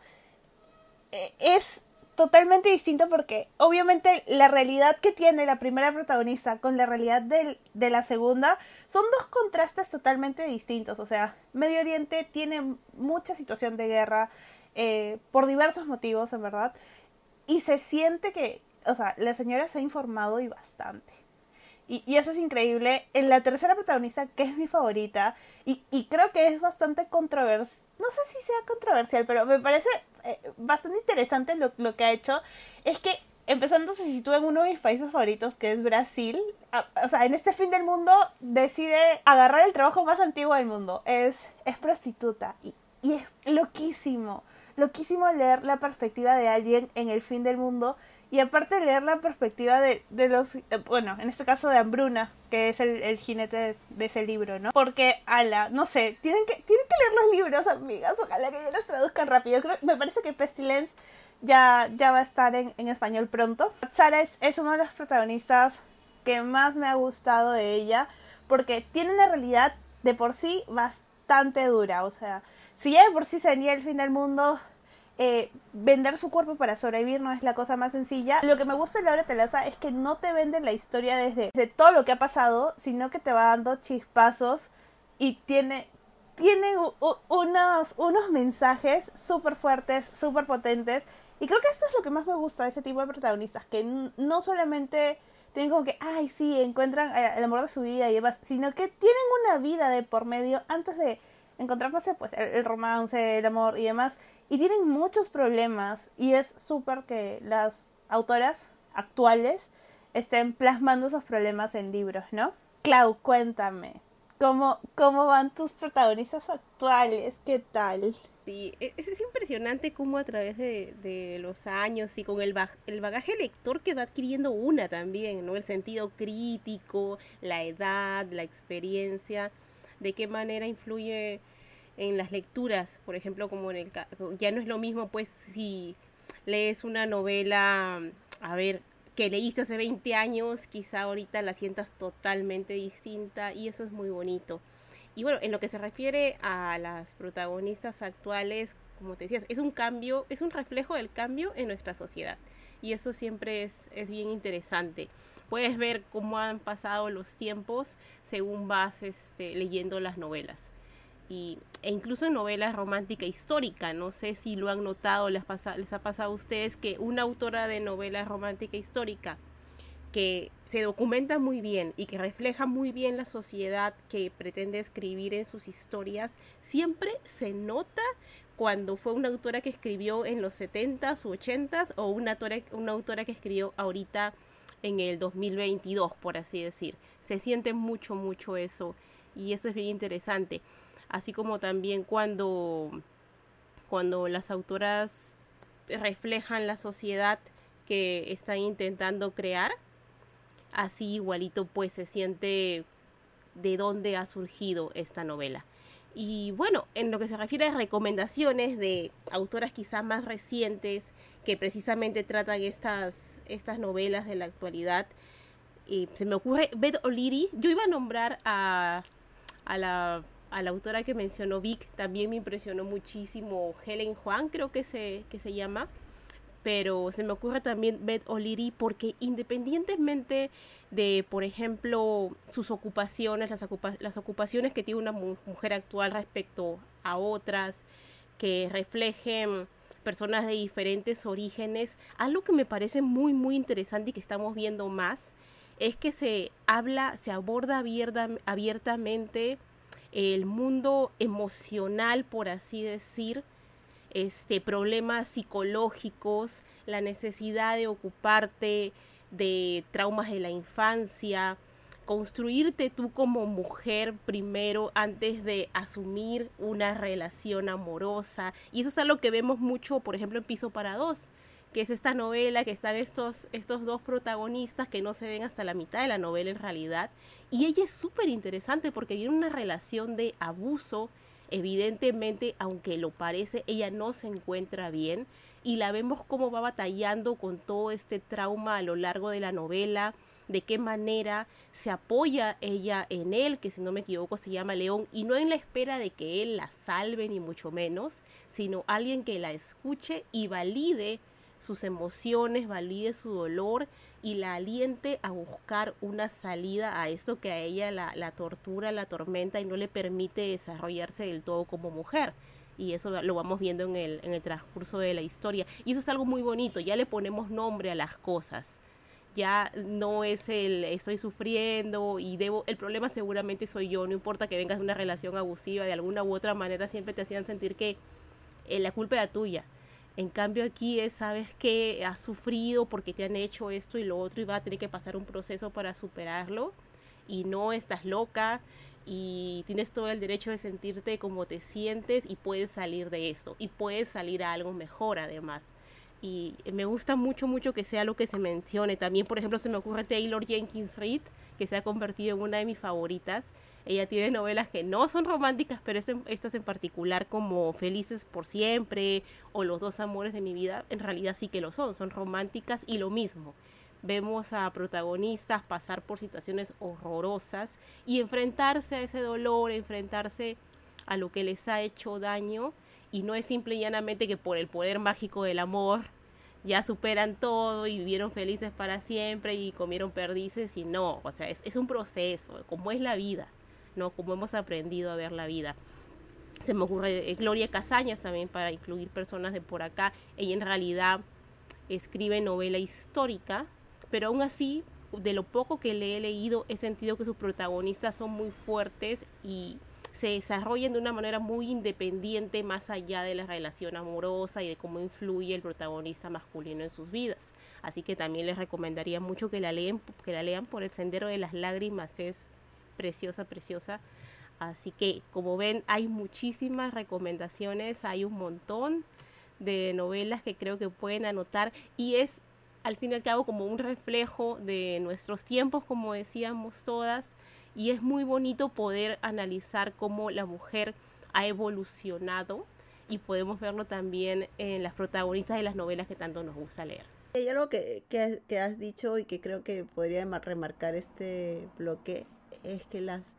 E, es totalmente distinto porque obviamente la realidad que tiene la primera protagonista con la realidad de la segunda son dos contrastes totalmente distintos. O sea, Medio Oriente tiene mucha situación de guerra eh, por diversos motivos, en verdad. Y se siente que, o sea, la señora se ha informado y bastante. Y, y eso es increíble. En la tercera protagonista, que es mi favorita, y, y creo que es bastante controversial, no sé si sea controversial, pero me parece eh, bastante interesante lo, lo que ha hecho, es que empezando se sitúa en uno de mis países favoritos, que es Brasil. o sea, en este fin del mundo decide agarrar el trabajo más antiguo del mundo. Es, es prostituta. Y, y es loquísimo. Loquísimo leer la perspectiva de alguien en el fin del mundo y aparte leer la perspectiva de, de los, eh, bueno, en este caso de Hambruna, que es el, el jinete de, ese libro, ¿no? Porque, ala, no sé, tienen que, tienen que leer los libros, amigas, ojalá que yo los traduzcan rápido. Creo, me parece que Pestilence ya, ya va a estar en, en español pronto. Sara es, es uno de los protagonistas que más me ha gustado de ella, porque tiene una realidad de por sí bastante dura, o sea, si ya de por sí sería el fin del mundo, eh, vender su cuerpo para sobrevivir no es la cosa más sencilla. Lo que me gusta de Laura Telaza es que no te vende la historia desde, todo lo que ha pasado, sino que te va dando chispazos y tiene, unos, unos mensajes súper fuertes, súper potentes. Y creo que esto es lo que más me gusta de ese tipo de protagonistas, que no solamente tienen como que, ay, sí, encuentran eh, el amor de su vida y demás, sino que tienen una vida de por medio antes de encontrarse pues el romance, el amor y demás y tienen muchos problemas y es súper que las autoras actuales estén plasmando esos problemas en libros, ¿no? Clau, cuéntame, ¿cómo, cómo van tus protagonistas actuales? ¿Qué tal? Sí, e, es, es impresionante cómo a través de, de los años y con el, bag- el bagaje lector que va adquiriendo una también, ¿no? El sentido crítico, la edad, la experiencia, de qué manera influye en las lecturas, por ejemplo, como en el ya no es lo mismo pues si lees una novela, a ver, que leíste hace 20 años, quizá ahorita la sientas totalmente distinta y eso es muy bonito. Y bueno, en lo que se refiere a las protagonistas actuales, como te decías, es un cambio, es un reflejo del cambio en nuestra sociedad. Y eso siempre es, es bien interesante. Puedes ver cómo han pasado los tiempos según vas este, leyendo las novelas. Y, e incluso en novelas romántica histórica, no sé si lo han notado, les, pasa, les ha pasado a ustedes que una autora de novela romántica histórica que se documenta muy bien y que refleja muy bien la sociedad que pretende escribir en sus historias, siempre se nota cuando fue una autora que escribió en los 70s u 80s o una autora, una autora que escribió ahorita en el 2022, por así decir. Se siente mucho, mucho eso y eso es bien interesante. Así como también cuando, cuando las autoras reflejan la sociedad que están intentando crear, así igualito pues se siente de dónde ha surgido esta novela. Y bueno, en lo que se refiere a recomendaciones de autoras quizás más recientes que precisamente tratan estas, estas novelas de la actualidad, y se me ocurre Beth O'Leary. Yo iba a nombrar a, a, la, a la autora que mencionó Vic, también me impresionó muchísimo Helen Juan, creo que se, que se llama. Pero se me ocurre también Beth O'Leary porque independientemente de, por ejemplo, sus ocupaciones, las, ocupa las ocupaciones que tiene una mu mujer actual respecto a otras, que reflejen personas de diferentes orígenes, algo que me parece muy, muy interesante y que estamos viendo más, es que se habla, se aborda abierta, abiertamente el mundo emocional, por así decir, este, problemas psicológicos, la necesidad de ocuparte de traumas de la infancia, construirte tú como mujer primero antes de asumir una relación amorosa. Y eso es algo que vemos mucho, por ejemplo, en Piso para Dos, que es esta novela que están estos, estos dos protagonistas que no se ven hasta la mitad de la novela en realidad. Y ella es súper interesante porque viene una relación de abuso evidentemente, aunque lo parece, ella no se encuentra bien y la vemos cómo va batallando con todo este trauma a lo largo de la novela, de qué manera se apoya ella en él, que si no me equivoco se llama León, y no en la espera de que él la salve ni mucho menos, sino alguien que la escuche y valide sus emociones, valide su dolor y la aliente a buscar una salida a esto que a ella la, la, tortura, la tormenta y no le permite desarrollarse del todo como mujer. Y eso lo vamos viendo en el, en el transcurso de la historia. Y eso es algo muy bonito, ya le ponemos nombre a las cosas. Ya no es el estoy sufriendo y debo, el problema seguramente soy yo, no importa que vengas de una relación abusiva, de alguna u otra manera siempre te hacían sentir que eh, la culpa era tuya en cambio aquí es, sabes que has sufrido porque te han hecho esto y lo otro y vas a tener que pasar un proceso para superarlo y no estás loca y tienes todo el derecho de sentirte como te sientes y puedes salir de esto y puedes salir a algo mejor además. Y me gusta mucho, mucho que sea lo que se mencione. También, por ejemplo, se me ocurre Taylor Jenkins Reid, que se ha convertido en una de mis favoritas. Ella tiene novelas que no son románticas, pero estas en particular como Felices por siempre o Los dos amores de mi vida, en realidad sí que lo son, son románticas y lo mismo. Vemos a protagonistas pasar por situaciones horrorosas y enfrentarse a ese dolor, enfrentarse a lo que les ha hecho daño y no es simple y llanamente que por el poder mágico del amor ya superan todo y vivieron felices para siempre y comieron perdices y no, o sea, es, es un proceso, como es la vida. ¿No? Como hemos aprendido a ver la vida. Se me ocurre Gloria Casañas también para incluir personas de por acá. Ella en realidad escribe novela histórica, pero aún así, de lo poco que le he leído, he sentido que sus protagonistas son muy fuertes y se desarrollen de una manera muy independiente más allá de la relación amorosa y de cómo influye el protagonista masculino en sus vidas. Así que también les recomendaría mucho que la, leen, que la lean por el sendero de las lágrimas. Es preciosa, preciosa. Así que como ven hay muchísimas recomendaciones, hay un montón de novelas que creo que pueden anotar y es al fin y al cabo como un reflejo de nuestros tiempos, como decíamos todas, y es muy bonito poder analizar cómo la mujer ha evolucionado y podemos verlo también en las protagonistas de las novelas que tanto nos gusta leer. Hay algo que, que, has dicho y que creo que podría remarcar este bloque, es que las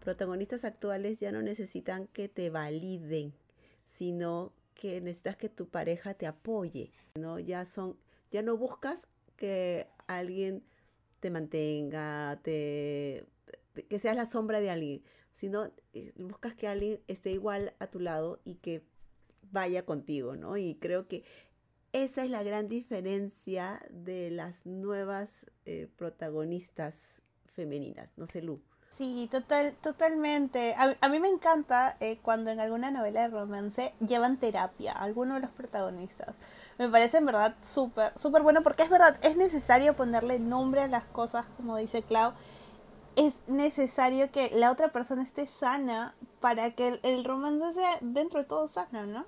protagonistas actuales ya no necesitan que te validen, sino que necesitas que tu pareja te apoye, ¿no? Ya son, ya no buscas que alguien te mantenga, te, que seas la sombra de alguien, sino eh, buscas que alguien esté igual a tu lado y que vaya contigo, ¿no? Y creo que esa es la gran diferencia de las nuevas eh, protagonistas femeninas, no sé, Lu. Sí, total, totalmente. A, mí me encanta eh, cuando en alguna novela de romance llevan terapia a alguno de los protagonistas. Me parece en verdad súper, súper bueno porque es verdad, es necesario ponerle nombre a las cosas, como dice Clau. Es necesario que la otra persona esté sana para que el, romance sea dentro de todo sano, ¿no?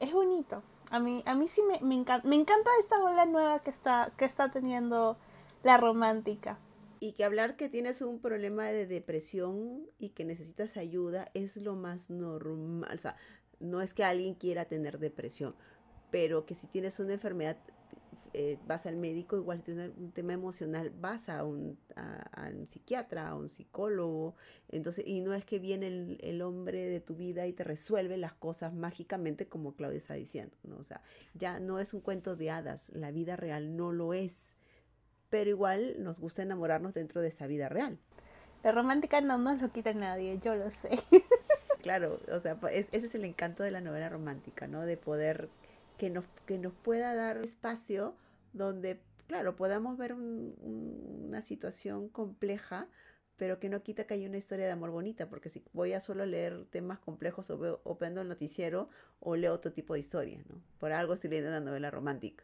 Es bonito. A mí, a mí sí me, me encanta. Me encanta esta ola nueva que está, que está teniendo la romántica. Y que hablar que tienes un problema de depresión y que necesitas ayuda es lo más normal. O sea, no es que alguien quiera tener depresión, pero que si tienes una enfermedad, eh, vas al médico, igual si tienes un tema emocional, vas a un, a, un, psiquiatra, a un psicólogo. Entonces, y no es que viene el, el, hombre de tu vida y te resuelve las cosas mágicamente, como Claudia está diciendo. ¿no? O sea, ya no es un cuento de hadas, la vida real no lo es pero igual nos gusta enamorarnos dentro de esa vida real. La romántica no nos lo quita nadie, yo lo sé. claro, o sea, ese es el encanto de la novela romántica, ¿no? De poder que nos, que nos pueda dar espacio donde, claro, podamos ver una situación compleja, pero que no quita que haya una historia de amor bonita, porque si voy a solo leer temas complejos o, veo, o prendo el noticiero o leo otro tipo de historia, ¿no? Por algo estoy leyendo una novela romántica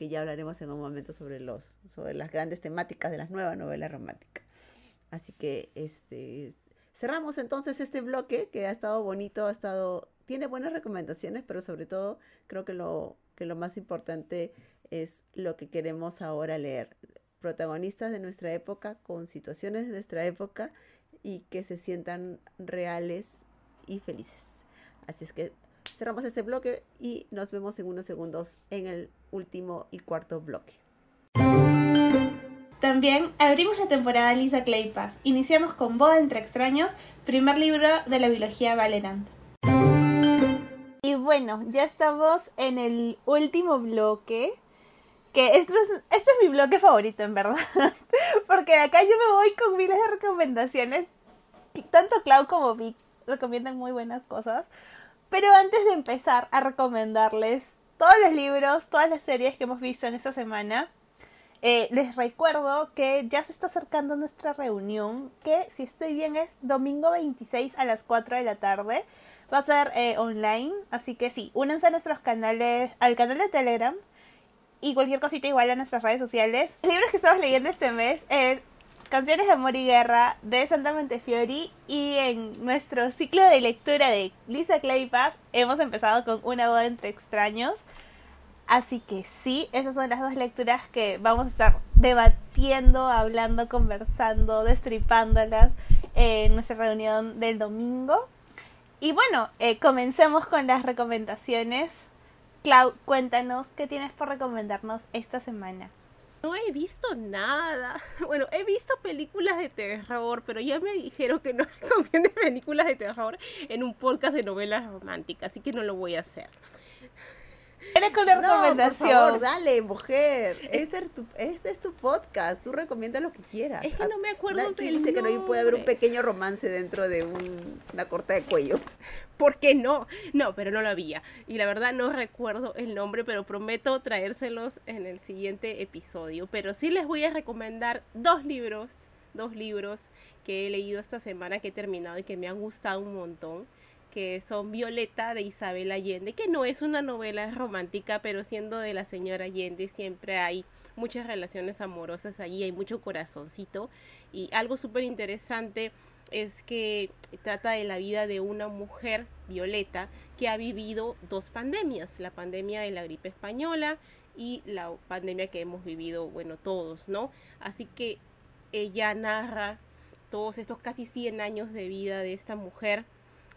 que ya hablaremos en un momento sobre los sobre las grandes temáticas de las nuevas novelas románticas. Así que este cerramos entonces este bloque que ha estado bonito, ha estado tiene buenas recomendaciones, pero sobre todo creo que lo que lo más importante es lo que queremos ahora leer. Protagonistas de nuestra época con situaciones de nuestra época y que se sientan reales y felices. Así es que cerramos este bloque y nos vemos en unos segundos en el último y cuarto bloque. También abrimos la temporada Lisa Clay Iniciamos con Boda entre extraños, primer libro de la biología Valerand. Y bueno, ya estamos en el último bloque. Que esto es, este es mi bloque favorito, en verdad. Porque acá yo me voy con miles de recomendaciones. Tanto Clau como Vic recomiendan muy buenas cosas. Pero antes de empezar a recomendarles todos los libros, todas las series que hemos visto en esta semana, eh, les recuerdo que ya se está acercando nuestra reunión, que si estoy bien es domingo 26 a las 4 de la tarde. Va a ser eh, online, así que sí, únanse a nuestros canales, al canal de Telegram y cualquier cosita igual a nuestras redes sociales. Libros que estamos leyendo este mes es Canciones de Amor y Guerra de Santa Montefiori y en nuestro ciclo de lectura de Lisa Claypass hemos empezado con Una boda entre extraños. Así que sí, esas son las dos lecturas que vamos a estar debatiendo, hablando, conversando, destripándolas en nuestra reunión del domingo. Y bueno, eh, comencemos con las recomendaciones. Clau, cuéntanos qué tienes por recomendarnos esta semana. No he visto nada. Bueno, he visto películas de terror, pero ya me dijeron que no recomiende películas de terror en un podcast de novelas románticas, así que no lo voy a hacer. Eres con la recomendación. por favor, dale, mujer. Este es, tu, este es tu podcast. Tú recomiendas lo que quieras. Es que no me acuerdo ¿Quién dice que no puede haber un pequeño romance dentro de una corta de cuello? ¿Por qué no? No, pero no lo había. Y la verdad no recuerdo el nombre, pero prometo traérselos en el siguiente episodio. Pero sí les voy a recomendar dos libros, dos libros que he leído esta semana, que he terminado y que me han gustado un montón que son Violeta de Isabel Allende, que no es una novela romántica, pero siendo de la señora Allende siempre hay muchas relaciones amorosas allí, hay mucho corazoncito. Y algo súper interesante es que trata de la vida de una mujer, Violeta, que ha vivido dos pandemias, la pandemia de la gripe española y la pandemia que hemos vivido, bueno, todos, ¿no? Así que ella narra todos estos casi 100 años de vida de esta mujer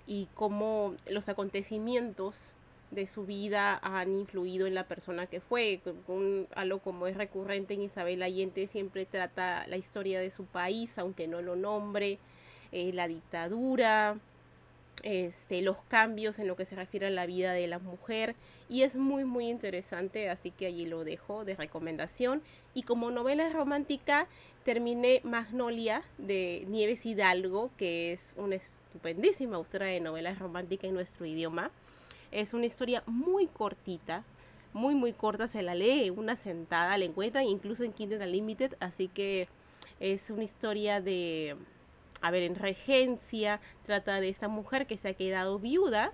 y cómo los acontecimientos de su vida han influido en la persona que fue. Un, algo como es recurrente en Isabel Allende, siempre trata la historia de su país, aunque no lo nombre, eh, la dictadura, este, los cambios en lo que se refiere a la vida de la mujer y es muy muy interesante así que allí lo dejo de recomendación y como novela romántica terminé Magnolia de Nieves Hidalgo que es una estupendísima autora de novelas románticas en nuestro idioma. Es una historia muy cortita muy muy corta se la lee una sentada la encuentran incluso en Kindle Unlimited así que es una historia de a ver, en Regencia trata de esta mujer que se ha quedado viuda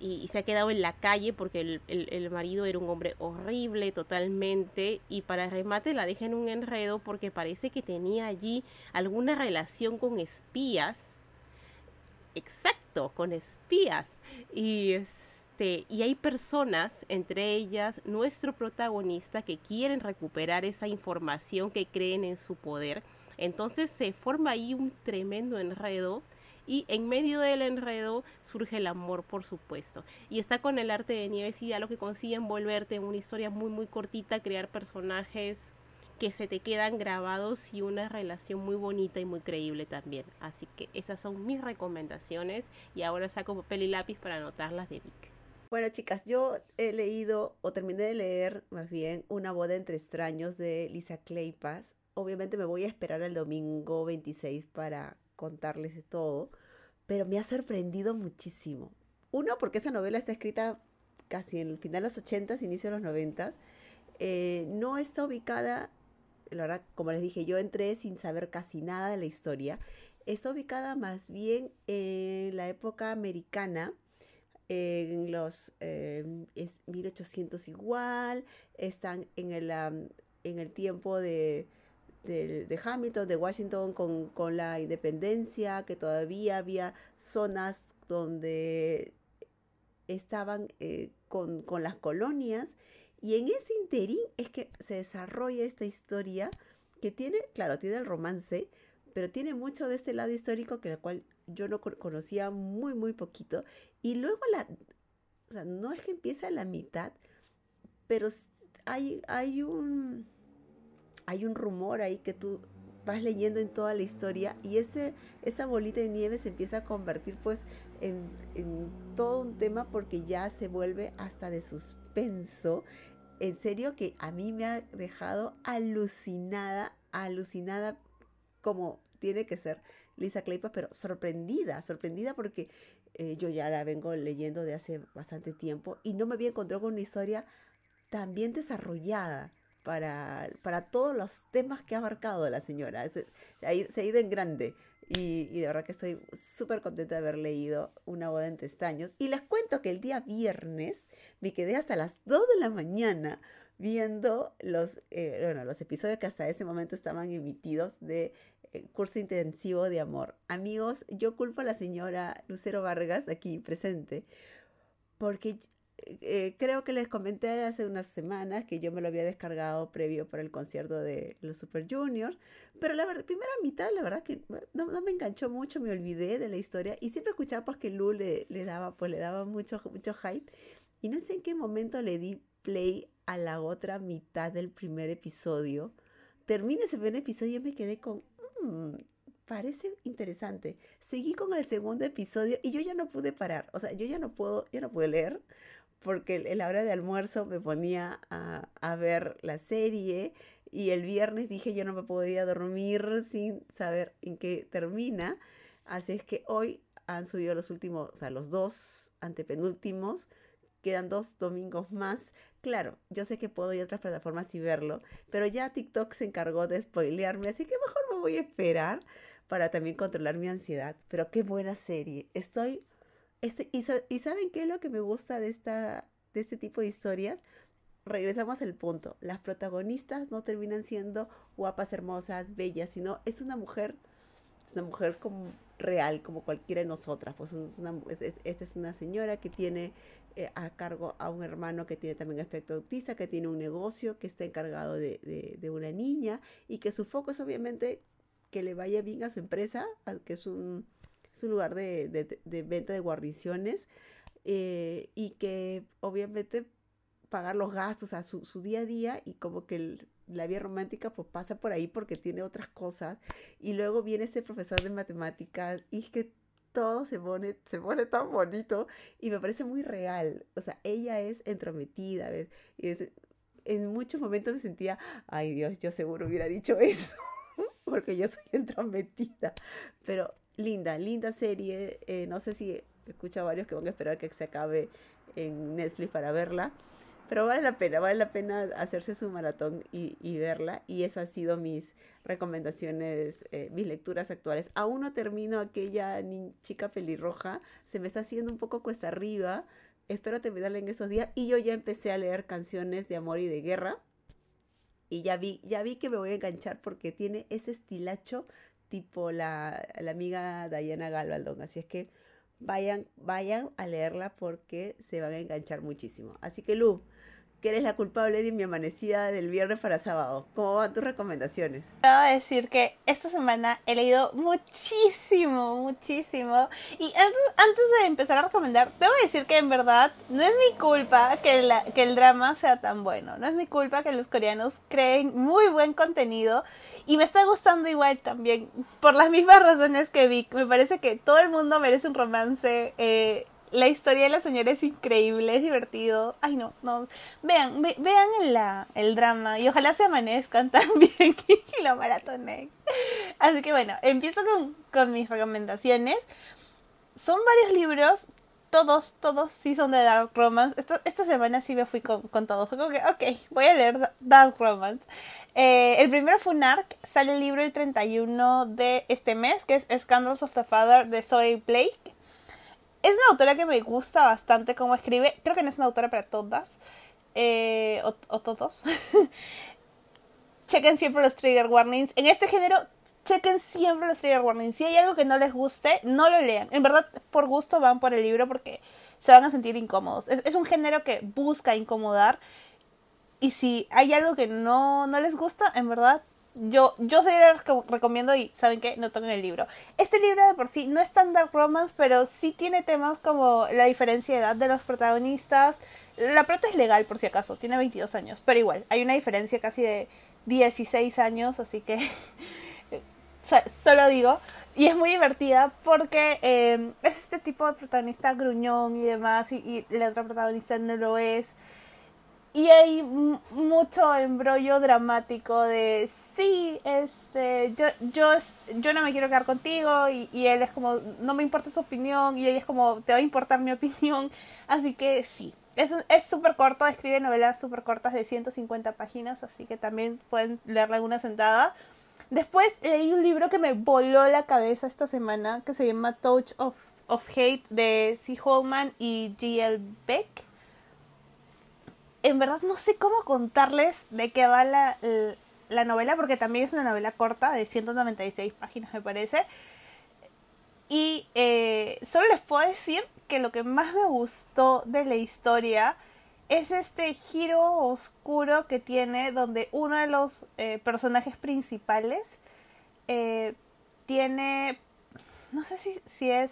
y, se ha quedado en la calle porque el, marido era un hombre horrible totalmente y para remate la deja en un enredo porque parece que tenía allí alguna relación con espías. Exacto, con espías. Y este, y hay personas, entre ellas nuestro protagonista, que quieren recuperar esa información que creen en su poder entonces se forma ahí un tremendo enredo y en medio del enredo surge el amor, por supuesto. Y está con el arte de Nieves y ya lo que consigue envolverte en una historia muy muy cortita, crear personajes que se te quedan grabados y una relación muy bonita y muy creíble también. Así que esas son mis recomendaciones y ahora saco papel y lápiz para anotarlas de Vic. Bueno, chicas, yo he leído o terminé de leer más bien Una boda entre extraños de Lisa Claypas obviamente me voy a esperar al domingo 26 para contarles todo, pero me ha sorprendido muchísimo. Uno, porque esa novela está escrita casi en el final de los 80 inicio de los 90 eh, no está ubicada, la verdad, como les dije, yo entré sin saber casi nada de la historia. Está ubicada más bien en la época americana, en los eh, es 1800 igual, están en el, en el tiempo de de, Hamilton, de Washington, con, la independencia, que todavía había zonas donde estaban eh, con, las colonias. Y en ese interín es que se desarrolla esta historia que tiene, claro, tiene el romance, pero tiene mucho de este lado histórico que la cual yo no conocía muy, muy poquito. Y luego la, o sea, no es que empieza a la mitad, pero hay, hay un, hay un rumor ahí que tú vas leyendo en toda la historia y ese, esa bolita de nieve se empieza a convertir pues en, todo un tema porque ya se vuelve hasta de suspenso. En serio que a mí me ha dejado alucinada, alucinada como tiene que ser Lisa Claypa, pero sorprendida, sorprendida porque eh, yo ya la vengo leyendo de hace bastante tiempo y no me había encontrado con una historia tan bien desarrollada para, para todos los temas que ha abarcado la señora. Se, ha ido en grande. Y, de verdad que estoy súper contenta de haber leído Una boda entre estaños. Y les cuento que el día viernes me quedé hasta las 2 de la mañana viendo los, eh, bueno, los episodios que hasta ese momento estaban emitidos de eh, Curso Intensivo de Amor. Amigos, yo culpo a la señora Lucero Vargas aquí presente porque eh, creo que les comenté hace unas semanas que yo me lo había descargado previo para el concierto de los Super Juniors, pero la primera mitad, la verdad que no, me enganchó mucho, me olvidé de la historia y siempre escuchaba porque Lu le, le, daba, pues le daba mucho, mucho hype y no sé en qué momento le di play a la otra mitad del primer episodio. Terminé ese primer episodio y me quedé con, mm, parece interesante. Seguí con el segundo episodio y yo ya no pude parar. O sea, yo ya no puedo, ya no pude leer porque en la hora de almuerzo me ponía a, ver la serie y el viernes dije yo no me podía dormir sin saber en qué termina. Así es que hoy han subido los últimos, o sea, los dos antepenúltimos. Quedan dos domingos más. Claro, yo sé que puedo ir a otras plataformas y verlo, pero ya TikTok se encargó de spoilearme, así que mejor me voy a esperar para también controlar mi ansiedad. Pero qué buena serie. Estoy... Este, y, y ¿saben qué es lo que me gusta de, esta, de este tipo de historias? regresamos al punto. Las protagonistas no terminan siendo guapas, hermosas, bellas, sino es una mujer, es una mujer como real, como cualquiera de nosotras. Pues esta es una señora que tiene eh, a cargo a un hermano que tiene también aspecto autista, que tiene un negocio, que está encargado de, de, una niña y que su foco es obviamente que le vaya bien a su empresa, que es un, es un lugar de, de, venta de guarniciones. Eh, y que obviamente pagar los gastos, a su, su día a día y como que la vida romántica pues pasa por ahí porque tiene otras cosas y luego viene este profesor de matemáticas y es que todo se pone, se pone tan bonito y me parece muy real, o sea, ella es entrometida, ¿ves? Y en muchos momentos me sentía, ay Dios, yo seguro hubiera dicho eso, porque yo soy entrometida, pero linda, linda serie, eh, no sé si escucha varios que van a esperar que se acabe en Netflix para verla, pero vale la pena, vale la pena hacerse su maratón y, verla. Y esas han sido mis recomendaciones, eh, mis lecturas actuales. Aún no termino aquella chica pelirroja, se me está haciendo un poco cuesta arriba. Espero terminarla en estos días. Y yo ya empecé a leer canciones de amor y de guerra. Y ya vi, ya vi que me voy a enganchar porque tiene ese estilacho tipo la, la amiga Diana Galvaldón. Así es que vayan, vayan a leerla porque se van a enganchar muchísimo. Así que Lu, que eres la culpable de mi amanecida del viernes para sábado. ¿Cómo van tus recomendaciones? Quiero decir que esta semana he leído muchísimo, muchísimo. Y antes, de empezar a recomendar, debo decir que en verdad no es mi culpa que, que el drama sea tan bueno. No es mi culpa que los coreanos creen muy buen contenido. Y me está gustando igual también, por las mismas razones que vi. Me parece que todo el mundo merece un romance. Eh, la historia de la señora es increíble, es divertido. Ay, no, no. Vean, vean el, la, el drama y ojalá se amanezcan también y lo maratonen. Así que bueno, empiezo con, con mis recomendaciones. Son varios libros, todos, todos sí son de Dark Romance. Esta, esta semana sí me fui con, con todo. Fue como que, ok, voy a leer Dark Romance. Eh, el primero fue un ARC, sale el libro el 31 de este mes, que es Scandals of the Father de Zoe Blake es una autora que me gusta bastante cómo escribe. Creo que no es una autora para todas. Eh, o, todos. chequen siempre los trigger warnings. En este género, chequen siempre los trigger warnings. Si hay algo que no les guste, no lo lean. En verdad, por gusto van por el libro porque se van a sentir incómodos. Es, un género que busca incomodar. Y si hay algo que no, no les gusta, en verdad, yo, yo sí recomiendo y saben que no tomen el libro. Este libro de por sí no es tan dark romance, pero sí tiene temas como la diferencia de edad de los protagonistas. La prota es legal por si acaso, tiene 22 años, pero igual, hay una diferencia casi de 16 años, así que solo digo. Y es muy divertida porque eh, es este tipo de protagonista gruñón y demás, y la otra protagonista no lo es. Y hay mucho embrollo dramático de sí, este, yo, yo, yo no me quiero quedar contigo y, él es como, no me importa tu opinión y ella es como, te va a importar mi opinión. Así que sí, es súper corto, escribe novelas súper cortas de 150 páginas, así que también pueden leerla en una sentada. Después leí un libro que me voló la cabeza esta semana que se llama Touch of, of Hate de C. Holman y G.L. Beck en verdad no sé cómo contarles de qué va la, la, novela, porque también es una novela corta, de 196 páginas me parece. Y eh, solo les puedo decir que lo que más me gustó de la historia es este giro oscuro que tiene donde uno de los eh, personajes principales eh, tiene, no sé si, si es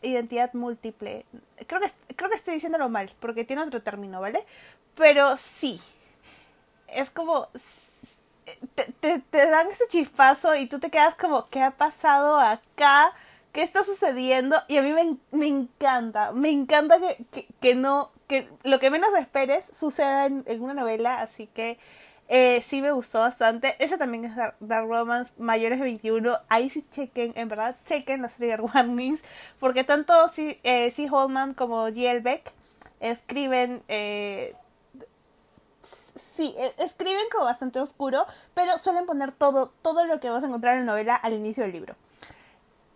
identidad múltiple. Creo que, creo que estoy diciéndolo mal, porque tiene otro término, ¿vale? Pero sí. Es como... Te, te, dan ese chispazo y tú te quedas como, ¿qué ha pasado acá? ¿Qué está sucediendo? Y a mí me, me encanta, me encanta que, que, no, que lo que menos esperes suceda en, en una novela, así que eh, sí me gustó bastante. Ese también es Dark Romance, mayores de 21. Ahí sí chequen, en verdad, chequen los trigger warnings. Porque tanto C. Eh, Holman como G.L. Beck escriben... Eh, sí, e- escriben como bastante oscuro, pero suelen poner todo, todo lo que vas a encontrar en la novela al inicio del libro.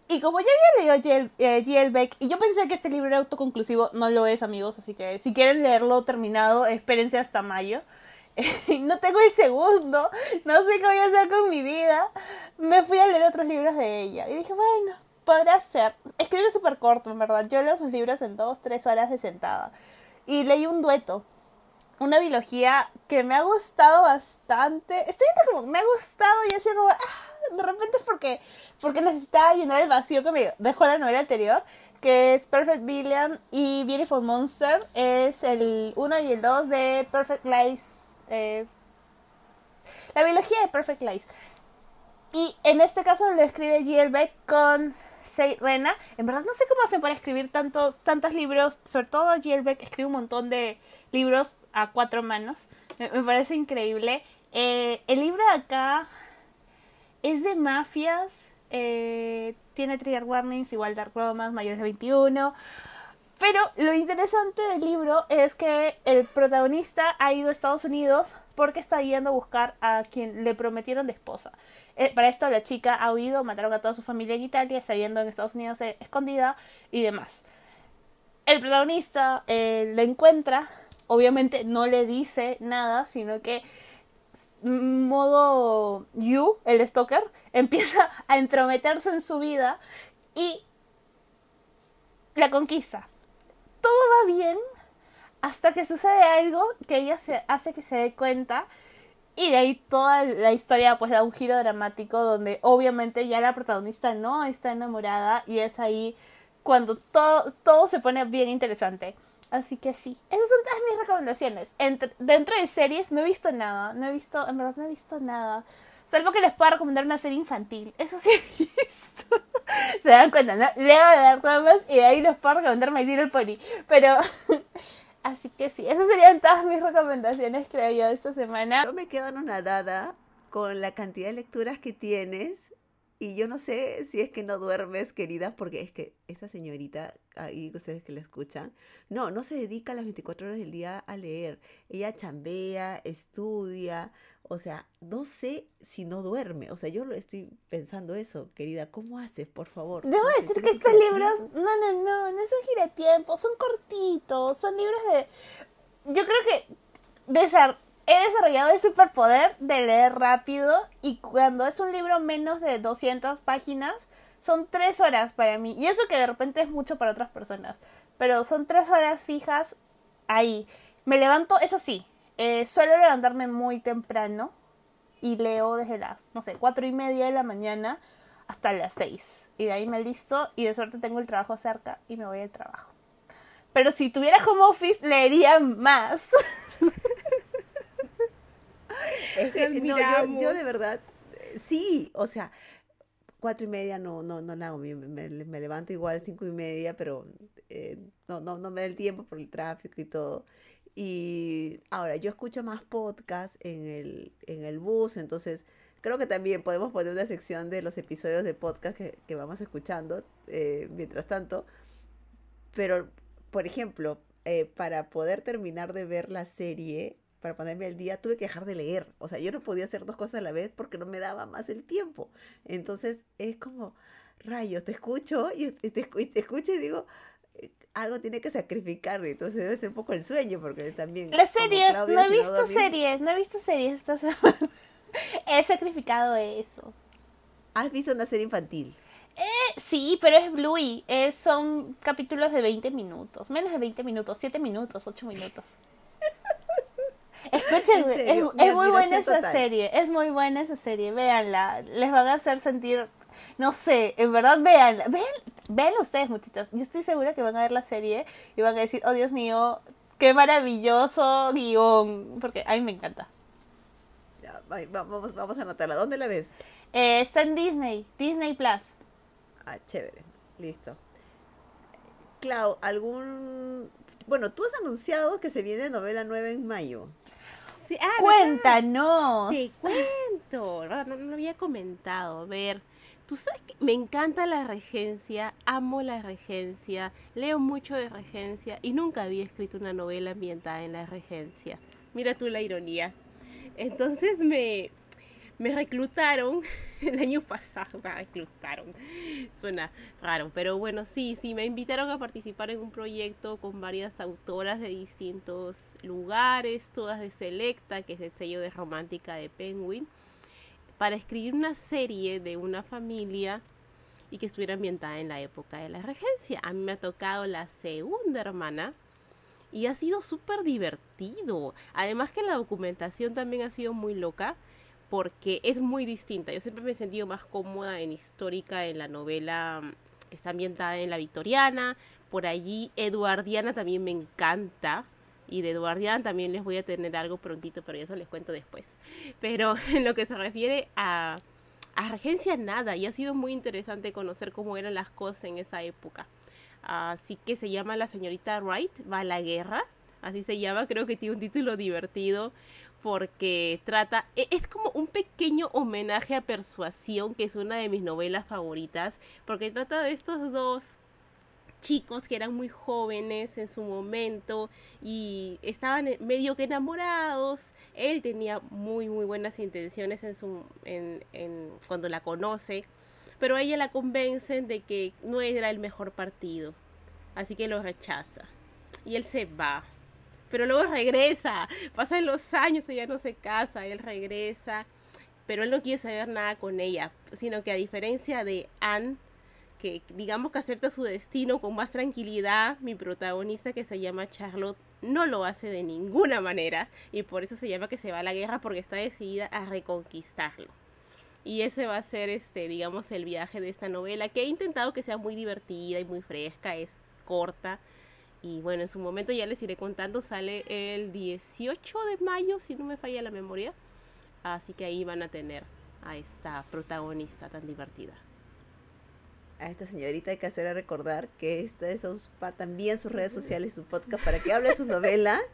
Y como ya había leído G.L. eh. Beck, y yo pensé que este libro era autoconclusivo, no lo es, amigos, así que si quieren leerlo terminado, espérense hasta mayo. no tengo el segundo, no sé qué voy a hacer con mi vida. Me fui a leer otros libros de ella. Y dije, bueno, podrá ser. Escribe súper corto, en verdad. Yo leo sus libros en dos, tres horas de sentada. Y leí un dueto. Una biología que me ha gustado bastante. Estoy como, me ha gustado y así como, ah, de repente es porque, porque necesitaba llenar el vacío que me dejó la novela anterior, que es Perfect Billion y Beautiful Monster. Es el 1 y el 2 de Perfect Lies. Eh, la biología de Perfect Lies. Y en este caso lo escribe G.L. Beck con Sei Rena. En verdad no sé cómo hacen para escribir tantos, tantos libros. Sobre todo G.L. Beck escribe un montón de libros a cuatro manos. Me, me parece increíble. Eh, el libro de acá es de mafias. eh, tiene trigger warnings, igual dark romance, mayores de 21. Pero lo interesante del libro es que el protagonista ha ido a Estados Unidos porque está yendo a buscar a quien le prometieron de esposa. Eh, para esto la chica ha huido, mataron a toda su familia en Italia, está yendo en Estados Unidos eh, escondida y demás. El protagonista eh, la encuentra, obviamente no le dice nada, sino que modo You, el stalker, empieza a entrometerse en su vida y la conquista. Todo va bien hasta que sucede algo que ella se hace que se dé cuenta y de ahí toda la historia pues da un giro dramático donde obviamente ya la protagonista no está enamorada y es ahí cuando todo, todo se pone bien interesante. Así que sí, esas son todas mis recomendaciones. Entre- dentro de series no he visto nada, no he visto, en verdad no he visto nada. Salvo que les pueda recomendar una serie infantil. Eso sí he visto. Se dan cuenta, ¿no? Leo de dar ramas y ahí les puedo recomendar My Little Pony. Pero, así que sí, esas serían todas mis recomendaciones, creo yo, de esta semana. Yo me quedo anonadada con la cantidad de lecturas que tienes y yo no sé si es que no duermes, querida, porque es que esa señorita, ahí ustedes que la escuchan, no, no se dedica las 24 horas del día a leer. Ella chambea, estudia, o sea, no sé si no duerme. O sea, yo estoy pensando eso, querida, ¿cómo haces, por favor? Debo No decir que estos libros, no, no, no, no son giratiempos, son cortitos, son libros de... Yo creo que desar- he desarrollado el superpoder de leer rápido y cuando es un libro menos de 200 páginas, son tres horas para mí. Y eso que de repente es mucho para otras personas, pero son tres horas fijas ahí. Me levanto, eso sí, eh, suelo levantarme muy temprano y leo desde las, no sé, cuatro y media de la mañana hasta las seis. Y de ahí me listo y de suerte tengo el trabajo cerca y me voy al trabajo. Pero si tuviera home office, leería más. Es que, Te no, yo, de verdad, eh, sí, o sea, cuatro y media no, no, no la hago, me, me- me levanto igual cinco y media, pero eh, no, no, no me da el tiempo por el tráfico y todo. Y ahora, yo escucho más podcasts en el, en el bus, entonces creo que también podemos poner una sección de los episodios de podcast que, que vamos escuchando eh, mientras tanto. Pero, por ejemplo, eh, para poder terminar de ver la serie, para ponerme al día, tuve que dejar de leer. O sea, yo no podía hacer dos cosas a la vez porque no me daba más el tiempo. Entonces, es como, rayos, te escucho y te, te escucho y digo, eh, algo tiene que sacrificar. Entonces, debe ser un poco el sueño porque también... Las series, Claudia, no he visto series, no he visto series esta semana. He sacrificado eso. ¿Has visto una serie infantil? Sí, pero es Bluey. Es, son capítulos de 20 minutos. Menos de 20 minutos, 7 minutos, 8 minutos. Escuchen, En es, serio, es muy buena esa total. serie. Es muy buena esa serie. Véanla. Les van a hacer sentir. No sé, en verdad véanla. Vean, véanla ustedes, muchachos. Yo estoy segura que van a ver la serie y van a decir, oh Dios mío, qué maravilloso guion. Porque a mí me encanta. Ya, va- va- vamos, vamos a anotarla. ¿Dónde la ves? Eh, está en Disney, Disney Plus. Ah, chévere. Listo. Clau, ¿algún... Bueno, tú has anunciado que se viene novela nueva en mayo. Sí, ah, Cuéntanos. Te cuento, no, no, no había comentado. A ver, tú sabes que me encanta la regencia, amo la regencia, leo mucho de regencia y nunca había escrito una novela ambientada en la regencia. Mira tú la ironía. Entonces me, me reclutaron el año pasado, me reclutaron, suena raro, pero bueno, sí, sí, me invitaron a participar en un proyecto con varias autoras de distintos lugares, todas de Selecta, que es el sello de romántica de Penguin, para escribir una serie de una familia y que estuviera ambientada en la época de la regencia. A mí me ha tocado la segunda hermana y ha sido súper divertido. Además que la documentación también ha sido muy loca porque es muy distinta. Yo siempre me he sentido más cómoda en histórica en la novela mm, que está ambientada en la victoriana. Por allí, Eduardiana también me encanta. Y de Eduardiana también les voy a tener algo prontito, pero eso les cuento después. Pero en lo que se refiere a, a Regencia, nada. Y ha sido muy interesante conocer cómo eran las cosas en esa época. Así que se llama La señorita Wright, va a la guerra. Así se llama, creo que tiene un título divertido porque trata, e, es como un pequeño homenaje a Persuasión, que es una de mis novelas favoritas, porque trata de estos dos chicos que eran muy jóvenes en su momento y estaban medio que enamorados. Él tenía muy muy buenas intenciones en su en, en, cuando la conoce, pero ella la convencen de que no era el mejor partido, así que lo rechaza y él se va pero luego regresa, pasan los años, ella no se casa, él regresa, pero él no quiere saber nada con ella, sino que a diferencia de Anne, que digamos que acepta su destino con más tranquilidad, mi protagonista que se llama Charlotte no lo hace de ninguna manera y por eso se llama que se va a la guerra porque está decidida a reconquistarlo. Y ese va a ser este, digamos, el viaje de esta novela que he intentado que sea muy divertida y muy fresca, es corta, y bueno, en su momento ya les iré contando, sale el 18 de mayo, si no me falla la memoria. Así que ahí van a tener a esta protagonista tan divertida. A esta señorita hay que hacerle recordar que esta es también sus redes sociales, su podcast, para que hable de su novela.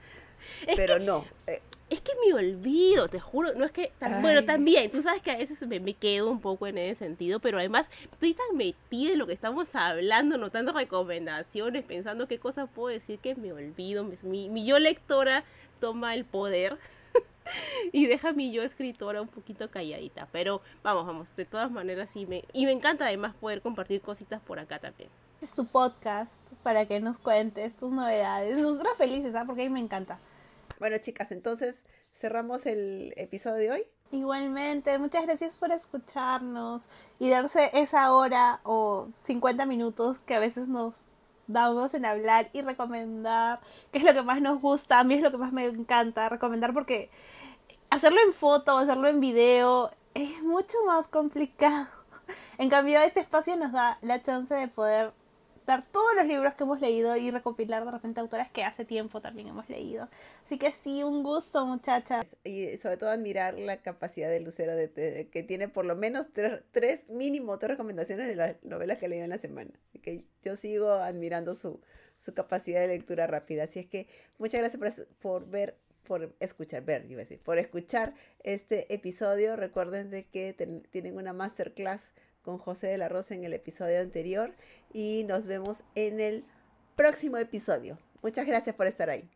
pero no. Eh, es que me olvido, te juro, no es que, bueno, también, tú sabes que a veces me, me, quedo un poco en ese sentido, pero además estoy tan metida en lo que estamos hablando, notando recomendaciones, pensando qué cosas puedo decir que me olvido, mi, mi yo lectora toma el poder y deja a mi yo escritora un poquito calladita, pero vamos, vamos, de todas maneras sí me, y me encanta además poder compartir cositas por acá también. Es tu podcast para que nos cuentes tus novedades, nosotros felices, ¿ah? Porque a mí me encanta. Bueno, chicas, entonces cerramos el episodio de hoy. Igualmente, muchas gracias por escucharnos y darse esa hora o 50 minutos que a veces nos damos en hablar y recomendar, qué es lo que más nos gusta, a mí es lo que más me encanta, recomendar porque hacerlo en foto, hacerlo en video es mucho más complicado. En cambio, este espacio nos da la chance de poder todos los libros que hemos leído y recopilar de repente autoras que hace tiempo también hemos leído. Así que sí, un gusto, muchachas. Y sobre todo admirar la capacidad de Lucero de, que tiene por lo menos tres, mínimo tres recomendaciones de las novelas que ha leído en la semana. Así que yo sigo admirando su, su capacidad de lectura rápida. Así es que muchas gracias por, por ver por escuchar, ver, iba a decir, por escuchar este episodio. Recuerden de que tienen una masterclass con José de la Rosa en el episodio anterior y nos vemos en el próximo episodio. Muchas gracias por estar ahí.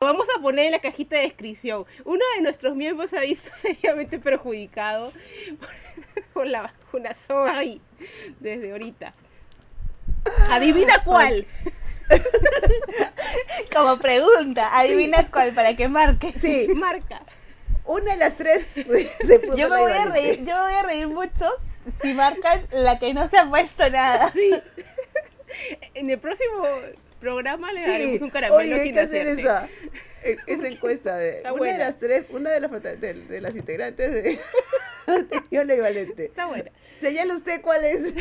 Vamos a poner en la cajita de descripción. Uno de nuestros miembros ha visto seriamente perjudicado por, la vacuna y desde ahorita. Adivina cuál. Como pregunta, adivina cuál para que marque. Sí, marca una de las tres se puso yo me voy a reír, yo me voy a reír mucho si marcan la que no se ha puesto nada. Sí. En el próximo programa le daremos un caramelo Oye, hay que hacer esa, e, esa encuesta de una de las tres, una de las de, las integrantes de, de Está buena. Señale usted cuál es.